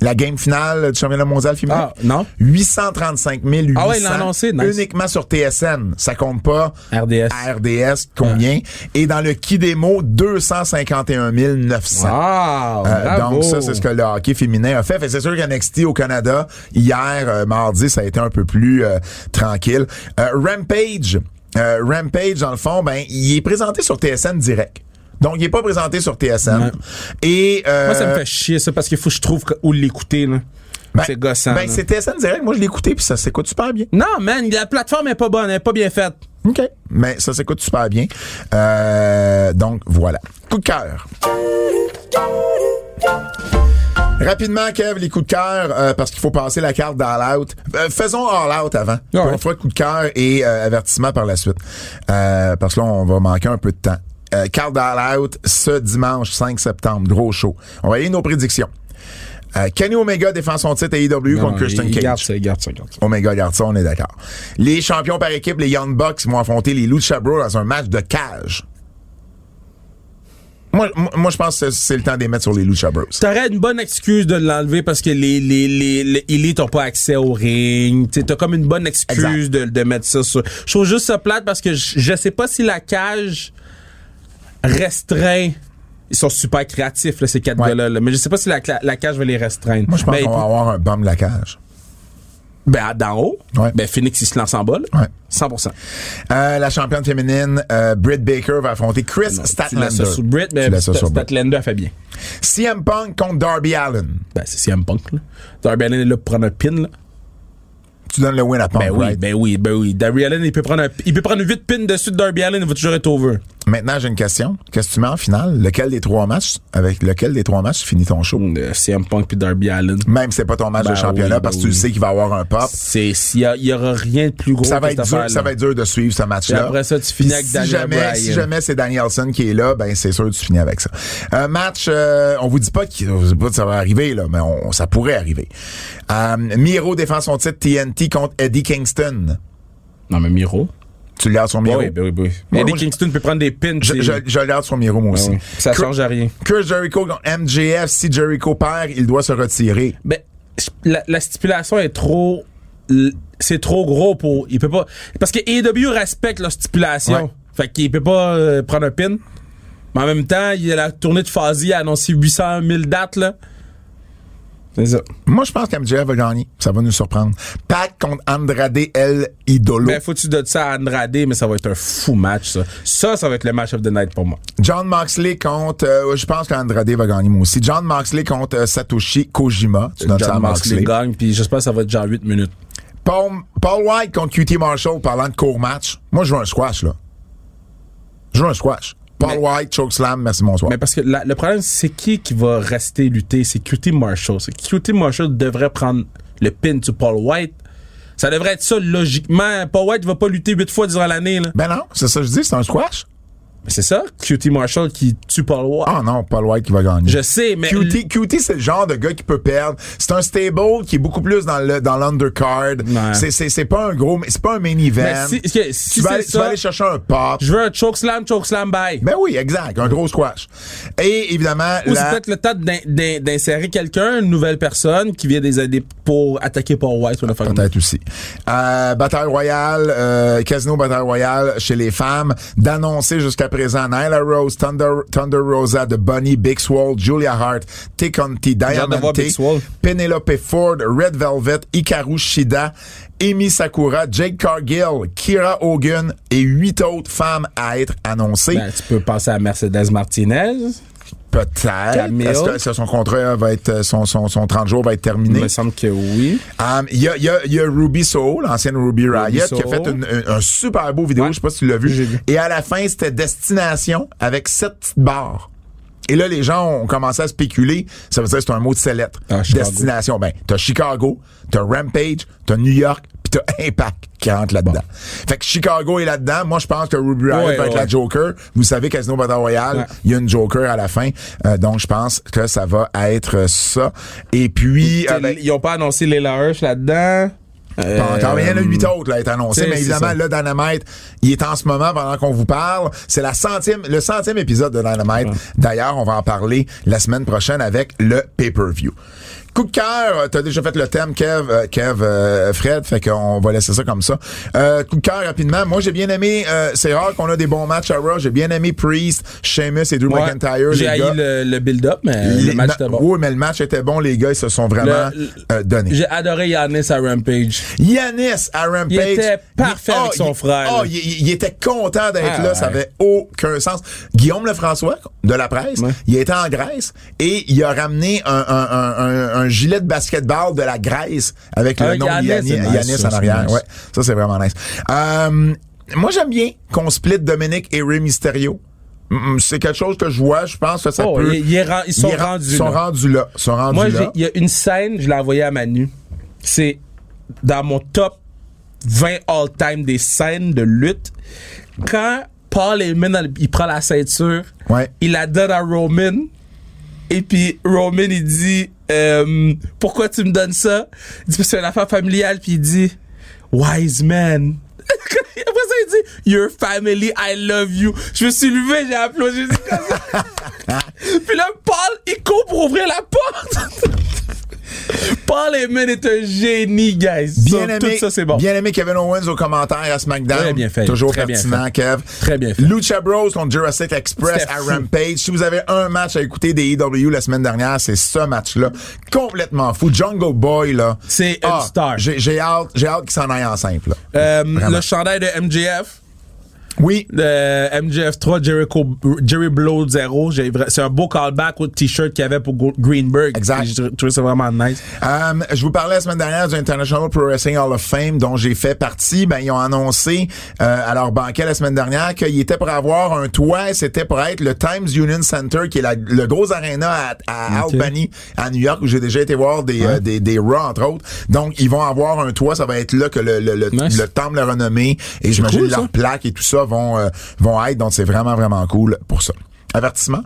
La game finale du championnat mondial féminin? Ah, non? 835 800. Ah ouais, il l'a annoncé, nice. Uniquement sur TSN. Ça compte pas RDS. à RDS, combien? Et dans le Kidemo, 251 900. Wow! Euh, donc ça, c'est ce que le hockey féminin a fait. fait c'est sûr qu'NXT au Canada, hier, euh, mardi, ça a été un peu plus euh, tranquille. Euh, Rampage, euh, Rampage, dans le fond, ben, il est présenté sur TSN direct. Donc, il est pas présenté sur TSN. Et euh, Moi, ça me fait chier, ça, parce qu'il faut que je trouve où l'écouter, là. ben, c'est gossant. Ben, c'est TSN direct. Moi, je l'ai écouté puis ça s'écoute super bien. Non, man, la plateforme est pas bonne, elle est pas bien faite. OK. Mais ça s'écoute super bien. Euh, donc, voilà. Coup de cœur. Rapidement, Kev, les coups de cœur, euh, parce qu'il faut passer la carte d'All Out. Euh, faisons All Out avant. Ouais. On fera coup de cœur et euh, avertissement par la suite. Euh, parce que là, on va manquer un peu de temps. Euh, d'All Out ce dimanche 5 septembre. Gros show. On va y aller nos prédictions. Euh, Kenny Omega défend son titre à AEW Non, contre Christian Cage. Garde ça, garde ça, garde ça. Omega garde ça, on est d'accord. Les champions par équipe, les Young Bucks, vont affronter les Lucha Bros dans un match de cage. Moi, moi, je pense que c'est le temps de les mettre sur les Lucha Bros. T'aurais une bonne excuse de l'enlever parce que les, les, les, n'ont pas accès au ring. T'as comme une bonne excuse de, de mettre ça sur. Je trouve juste ça plate parce que je, je sais pas si la cage restreint. Ils sont super créatifs, là, ces quatre Ouais. gars-là. là. Mais je sais pas si la, cage va les restreindre. Moi, je pense Ben, qu'on va avoir un bum de la cage. ben, d'en haut, Ouais. ben, Phoenix, il se lance en là. Ouais. 100%. Euh, la championne féminine, euh, Britt Baker, va affronter Chris Non, Statlander. Britt, Tu mais sur Britt. Statlander a fait bien. CM Punk contre Darby Allen. Ben, c'est CM Punk, là. Darby Allin est là pour prendre un pin, là. Tu donnes le win à Punk, Ben oui, right? ben oui, ben oui. Darby Allen, il peut prendre un, il peut prendre 8 pins dessus de Darby Allen, il va toujours être over. Maintenant, j'ai une question. Qu'est-ce que tu mets en finale? Lequel des trois matchs, avec lequel des trois matchs tu finis ton show? Euh, CM Punk puis Darby Allen. Même si c'est pas ton match Ben de championnat, oui, parce que ben tu oui. sais qu'il va y avoir un pop. C'est, y, il y aura rien de plus gros ça va que être dur, ça va être dur de suivre ce match-là. après ça, tu finis Puis avec si Daniel jamais, Bryan. si jamais c'est Danielson qui est là, ben c'est sûr que tu finis avec ça. Un match, euh, on vous dit pas que, on vous dit pas que ça va arriver là, mais on, ça pourrait arriver. Euh, Miro défend son titre TNT contre Eddie Kingston. Non, mais Miro. Tu le gardes sur Miro. oui, ben oui, ben oui. Ouais, Eddie Kingston peut prendre des pins. Je, je, je le garde sur Miro moi Ah aussi. Ça change à rien. Chris Jericho MJF, si Jericho perd, il doit se retirer. Ben, la, la stipulation est trop c'est trop gros pour. Il peut pas. Parce que AEW respecte leurs stipulations. Ouais. Fait qu'il peut pas euh, prendre un pin. Mais en même temps, il y a la tournée de Fazi a annoncé 800 000 dates, là. C'est ça. Moi, je pense qu'MJF va gagner. Ça va nous surprendre. Pac contre Andrade El Idolo. Ben, faut que tu donnes ça à Andrade, mais ça va être un fou match, ça. Ça, ça va être le match of the night pour moi. John Moxley contre... euh, je pense qu'Andrade va gagner, moi aussi. John Moxley contre euh, Satoshi Kojima. Tu donnes ça à John Moxley Moxley. gagne, puis j'espère que ça va être genre 8 minutes. Paul, Paul White contre QT Marshall, parlant de court match. Moi, je veux un squash, là. Je veux un squash. Paul Mais- White, chokeslam, merci, bonsoir. Mais parce que la- le problème, c'est qui qui va rester lutter? C'est QT Marshall. QT Marshall devrait prendre le pin sur Paul White. Ça devrait être ça, logiquement. Paul White va pas lutter huit fois durant l'année, là. Ben non, c'est ça que je dis, c'est un squash. C'est ça, QT Marshall qui tue Paul White. Ah non, Paul White qui va gagner. Je sais, mais... QT, QT c'est le genre de gars qui peut perdre. C'est un stable qui est beaucoup plus dans le dans l'undercard. Ouais. C'est c'est c'est pas un gros c'est pas un main event. Mais si, si- si tu, vas c'est aller, tu vas ça, aller chercher un pop. je veux un chokeslam, chokeslam, bye. Ben oui, exact, un gros squash. Et évidemment Ou c'est la- peut-être le temps d'in- d'in- d'insérer quelqu'un, une nouvelle personne qui vient des aider pour attaquer Paul White ou faire Peut-être aussi. Euh, bataille royale, euh, casino bataille royale chez les femmes, d'annoncer jusqu'à présent Nyla Rose, Thunder, Thunder Rosa, The Bunny, Big Swole, Julia Hart, T. Conti, hâte de Diamante. Penelope Ford, Red Velvet, Hikaru Shida, Amy Sakura, Jake Cargill, Kira Hogan et huit autres femmes à être annoncées. Ben, tu peux penser à Mercedes Martinez. Peut-être. Est-ce que, est-ce que son contrat va être, son, son, son 30 jours va être Il terminé? me semble que oui. Um, Il y, a, il y, a, il y a Ruby Soul, l'ancienne Ruby Riot, qui a fait une- un, un super beau vidéo, Ouais. je sais pas si tu l'as vu. Et à la fin, c'était Destination avec sept petites barres. Et là, les gens ont commencé à spéculer. Ça veut dire que c'est un mot de ces lettres. Ah. Destination. Ben, t'as Chicago, t'as Rampage, t'as New York, puis t'as Impact qui rentre là-dedans. Fait que Chicago est là-dedans. Moi, je pense que Ruby Riot Ouais, va être ouais. la Joker. Vous savez, Casino Battle Royale, Ouais. il y a une Joker à la fin. Euh, donc, je pense que ça va être ça. Et puis... euh, ben, Ils ont pas annoncé Leila Hirsch là-dedans. Euh, pas encore, mais il y en a huit autres là, à être annoncés. Mais évidemment, là, Dynamite, il est en ce moment pendant qu'on vous parle. C'est la centième, le centième épisode de Dynamite. D'ailleurs, on va en parler la semaine prochaine avec le pay-per-view. Coup de cœur, t'as déjà fait le thème, Kev, euh, Kev, euh, Fred, fait qu'on va laisser ça comme ça. Euh, coup de cœur rapidement. Moi, j'ai bien aimé. euh, c'est rare qu'on a des bons matchs à Raw. J'ai bien aimé Priest, Sheamus et Drew ouais. McIntyre. J'ai haï le, le build-up, mais Les- le match était bon. Oui, mais le match était bon. Les gars, ils se sont vraiment Le- euh, donnés. J'ai adoré Yannis à Rampage. Yanis à Rampage. Il était parfait avec son il- frère, Oh, il, il- était content d'être Ah, là. Ça avait aucun sens. Guillaume Lefrançois, de la presse, Ouais. il était en Grèce et il a ramené un, un- un- un- un gilet de basketball de la Grèce avec le nom Yannis, nice, Yanis ça, en c'est arrière. nice. Ouais, ça, c'est vraiment nice. Euh, moi, j'aime bien qu'on split Dominic et Rey Mysterio. C'est quelque chose que je vois. Je pense que ça Oh, peut... ils sont rendus Ils sont là. rendus là. Ils sont rendus Moi, il y a une scène, je l'ai envoyée à Manu. C'est dans mon top 20 all-time des scènes de lutte. Quand Paul Heyman, il prend la ceinture, Ouais. il la donne à Roman. Et puis Roman, il dit euh, Pourquoi tu me donnes ça? Il dit Parce que c'est une affaire familiale. Puis il dit Wise man. Après ça, il dit Your family, I love you. Je me suis levé, j'ai applaudi. Puis là, Paul, il court pour ouvrir la porte. Paul Heyman est un génie, guys. Bien aimé, tout ça, c'est bon. bien aimé Kevin Owens aux commentaires à SmackDown. Très bien fait. Toujours Très bien pertinent, fait. Kev. Très bien fait. Lucha Bros contre Jurassic Express à. Rampage. Si vous avez un match à écouter des EW la semaine dernière, c'est ce match-là. Complètement fou. Jungle Boy, là. C'est une Ah, star. J'ai hâte, j'ai hâte qu'il s'en aille en simple. là. Euh, le chandail de MJF. Oui. de MJF3 Jericho Jerry Blow 0 J'ai vra- c'est un beau callback au t-shirt qu'il y avait pour Greenberg Exact. j'ai trouvé ça vraiment nice Euh, je vous parlais la semaine dernière du International Pro Wrestling Hall of Fame dont j'ai fait partie. Ben, ils ont annoncé euh, à leur banquet la semaine dernière qu'ils étaient pour avoir un toit. C'était pour être le Times Union Center, qui est la- le gros arena à, à. Albany, à New York, où j'ai déjà été voir des, euh, des, des Raw, entre autres. Donc, ils vont avoir un toit. Ça va être là que le, le, le, Nice. le temple le renommé et j'imagine cool, ça. plaques et tout ça vont, euh, vont être. Donc, c'est vraiment, vraiment cool pour ça. Avertissement?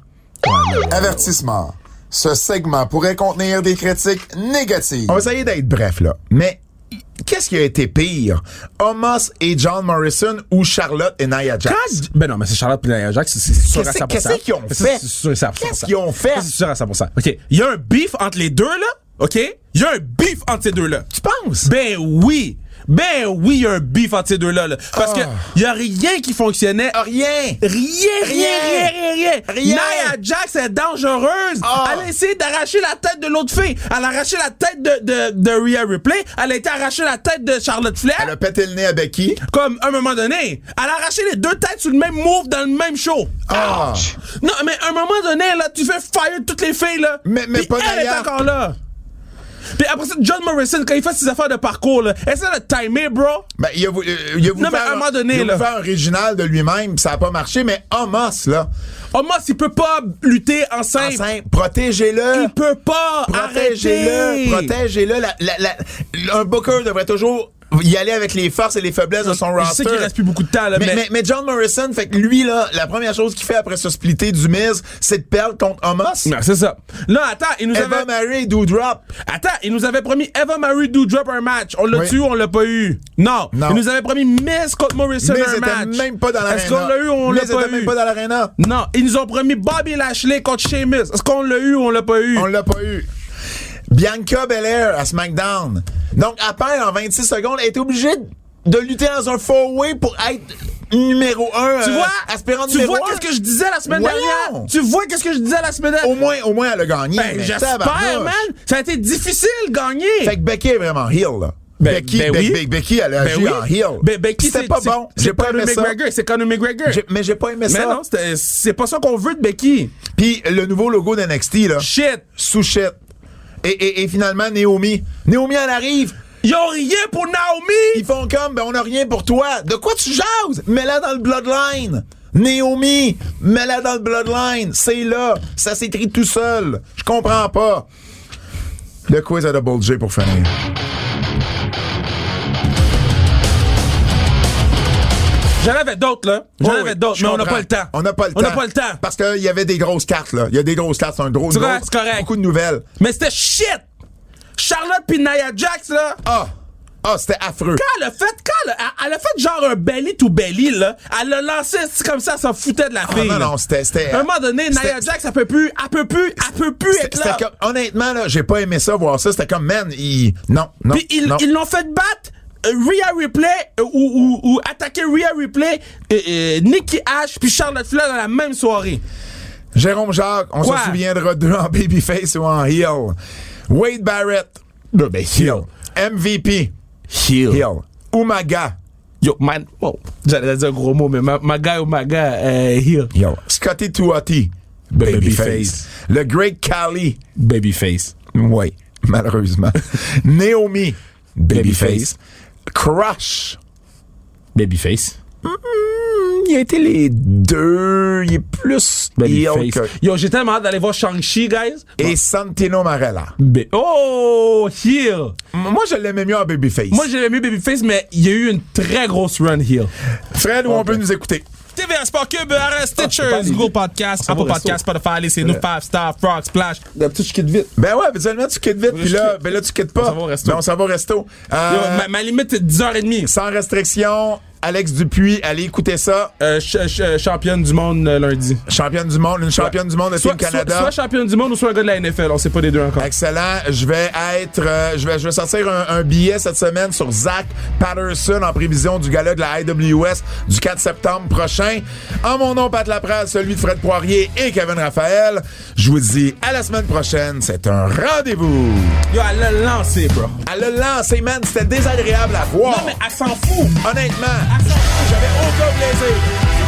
Avertissement. Ce segment pourrait contenir des critiques négatives. On va essayer d'être bref, là. Mais qu'est-ce qui a été pire? Homos et John Morrison ou Charlotte et Nia Jax? Quand- ben non mais c'est Charlotte et Jack c'est c'est sûr à Qu'est-ce- 100% qu'est-ce qu'ils ont fait? c'est sûr à 100%. Qu'est-ce qu'ils ont fait? C'est sûr à 100% ok il y a un beef entre les deux là OK? Il y a un beef entre ces deux-là. Tu penses? Ben oui. Ben oui, il y a un beef entre ces deux-là. là. Parce Ah. que il y a rien qui fonctionnait. Ah, rien! Rien, rien, rien, rien, rien. Rien. Nia Jax est dangereuse. Ah. Elle a essayé d'arracher la tête de l'autre fille. Elle a arraché la tête de, de, de Rhea Ripley. Elle a été arracher la tête de Charlotte Flair. Elle a pété le nez à Becky. Comme, à un moment donné, elle a arraché les deux têtes sur le même move dans le même show. Ah! Non, mais à un moment donné, là, tu fais fire toutes les filles, là. Mais- mais Puis pas elle est encore là. Puis après ça, John Morrison, quand il fait ses affaires de parcours, là, essaie de timer, bro. Ben, il a voulu, faire, un donné, il a faire original de lui-même, ça a pas marché, mais Homos, là, Omos, il peut pas lutter en simple. protégez-le! Il peut pas. Protégez-le, protégez-le. La- la- la- un booker devrait toujours y aller avec les forces et les faiblesses de son Je roster. sais qu'il reste plus beaucoup de temps, là, mais, mais, mais, mais John Morrison, fait que lui, là, la première chose qu'il fait après se splitter du Miz, c'est de perdre contre Homos. Non, c'est ça. Là, attends, il nous Eva avait. Marie, Doudrop. Attends, il nous avait promis Eva Marie do drop un match. On l'a Oui. tu ou on l'a pas eu? Non. Non. Il nous avait promis Miz contre Morrison Miz un match. même pas dans l'arena. Est-ce qu'on l'a eu ou on l'a pas eu? même pas dans l'arena. Non, ils nous ont promis Bobby Lashley contre Sheamus. Est-ce qu'on l'a eu ou on l'a pas eu? On l'a pas eu. Bianca Belair à SmackDown. Donc, à peine en 26 secondes, elle était obligée de lutter dans un four-way pour être numéro un. Tu euh, vois? aspirant Tu vois qu'est-ce que je disais la semaine Voyons. dernière? Tu vois qu'est-ce que je disais la semaine dernière? Au moins, au moins, elle a gagné. Ben, mais j'espère, man. Ça a été difficile de gagner. Fait que Becky est vraiment heel, là. Ben- Becky, ben Be- oui. Be- Becky, elle a Ben agi oui. en heel. Ben, Becky, c'est- pas bon. C'est J'ai pas aimé ça. McGregor. C'est Conor McGregor. Mais j'ai pas aimé Mais ça. non, c'était- c'est pas ça qu'on veut de Becky. Puis le nouveau logo d'NXT, là. Shit. Sous shit. Et, et, et finalement, Naomi. Naomi, elle arrive. Ils ont rien pour Naomi. Ils font comme, ben, on a rien pour toi. De quoi tu jases? Mets-la dans le bloodline. Naomi, mets-la dans le bloodline. C'est là. Ça s'écrit tout seul. Je comprends pas. Le quiz à Double J pour finir? J'en avais d'autres, là. J'en Oui, avais d'autres, mais on n'a pas le temps. On n'a pas le On temps. n'a pas le temps. Parce qu'il y avait des grosses cartes, là. Il y a des grosses cartes. C'est un gros, C'est correct, grosse- c'est correct. Beaucoup de nouvelles. Mais c'était shit. Charlotte pis Nia Jax, là. Ah! Ah, c'était affreux. Quand elle a fait, quand elle a, elle a fait genre un belly to belly, là, elle l'a lancé comme ça, elle s'en foutait de la Ah, fille. non, non, c'était. c'était- À un moment donné, Nia Jax, elle peut plus, elle peut plus, elle peut plus être C'était là. comme, honnêtement, là, j'ai pas aimé ça, voir ça. C'était comme, man, il, non, non. Puis ils l'ont fait battre Rhea Ripley euh, ou, ou, ou attaquer Rhea Ripley, euh, euh, Nikki Ash puis Charlotte Flair dans la même soirée. Jérôme Jacques, on Quoi? se souviendra d'eux en babyface ou en heel. Wade Barrett, ben, heel. MVP, Heel. heel. Umaga, Yo, man, oh, j'allais dire un gros mot, mais ma, ma gars ou ma gars, euh, heel. heel. Scotty Tuati, babyface. Le Great Khali, Babyface. oui, malheureusement. Naomi, babyface. Crush, Babyface. il a été les deux, il est plus heel Babyface. que... Yo, j'ai tellement hâte d'aller voir Shang-Chi, guys. Et Santino Marella. Ba- oh, heel. M- Moi, je l'aimais mieux en babyface. Moi, j'ai aimé Babyface, mais il y a eu une très grosse run heel. Fred, où on peut nous écouter? TVA Sport Cube, RS Stitchers, pas aller Google. Podcast, Apple. Podcast, Spotify, allez, c'est nous, 5 Star, Frog, Splash. D'habitude, je quitte vite. Ben ouais, habituellement, tu quittes vite, puis là, ben là, tu quittes pas. On s'en va au resto. Ben, on s'en va au resto. Euh, ma limite, c'est 10h30. sans restriction, Alex Dupuis, allez écouter ça. Euh, ch- ch- championne du monde euh, lundi. Championne du monde, une championne du monde de Soit, Team Canada. soit, soit championne du monde ou soit un gars de la NFL, on sait pas les deux encore. Excellent. Je vais être, euh, je vais, je vais sortir un, un billet cette semaine sur Zach Patterson en prévision du gala de la IWS du 4 septembre prochain. En mon nom, Pat Laprade, celui de Fred Poirier et Kevin Raphaël. Je vous dis à la semaine prochaine. C'est un rendez-vous. Yo, elle l'a lancé, bro. Elle l'a lancé, man. C'était désagréable à voir. Non, mais elle s'en fout. Honnêtement, j'avais aucun plaisir.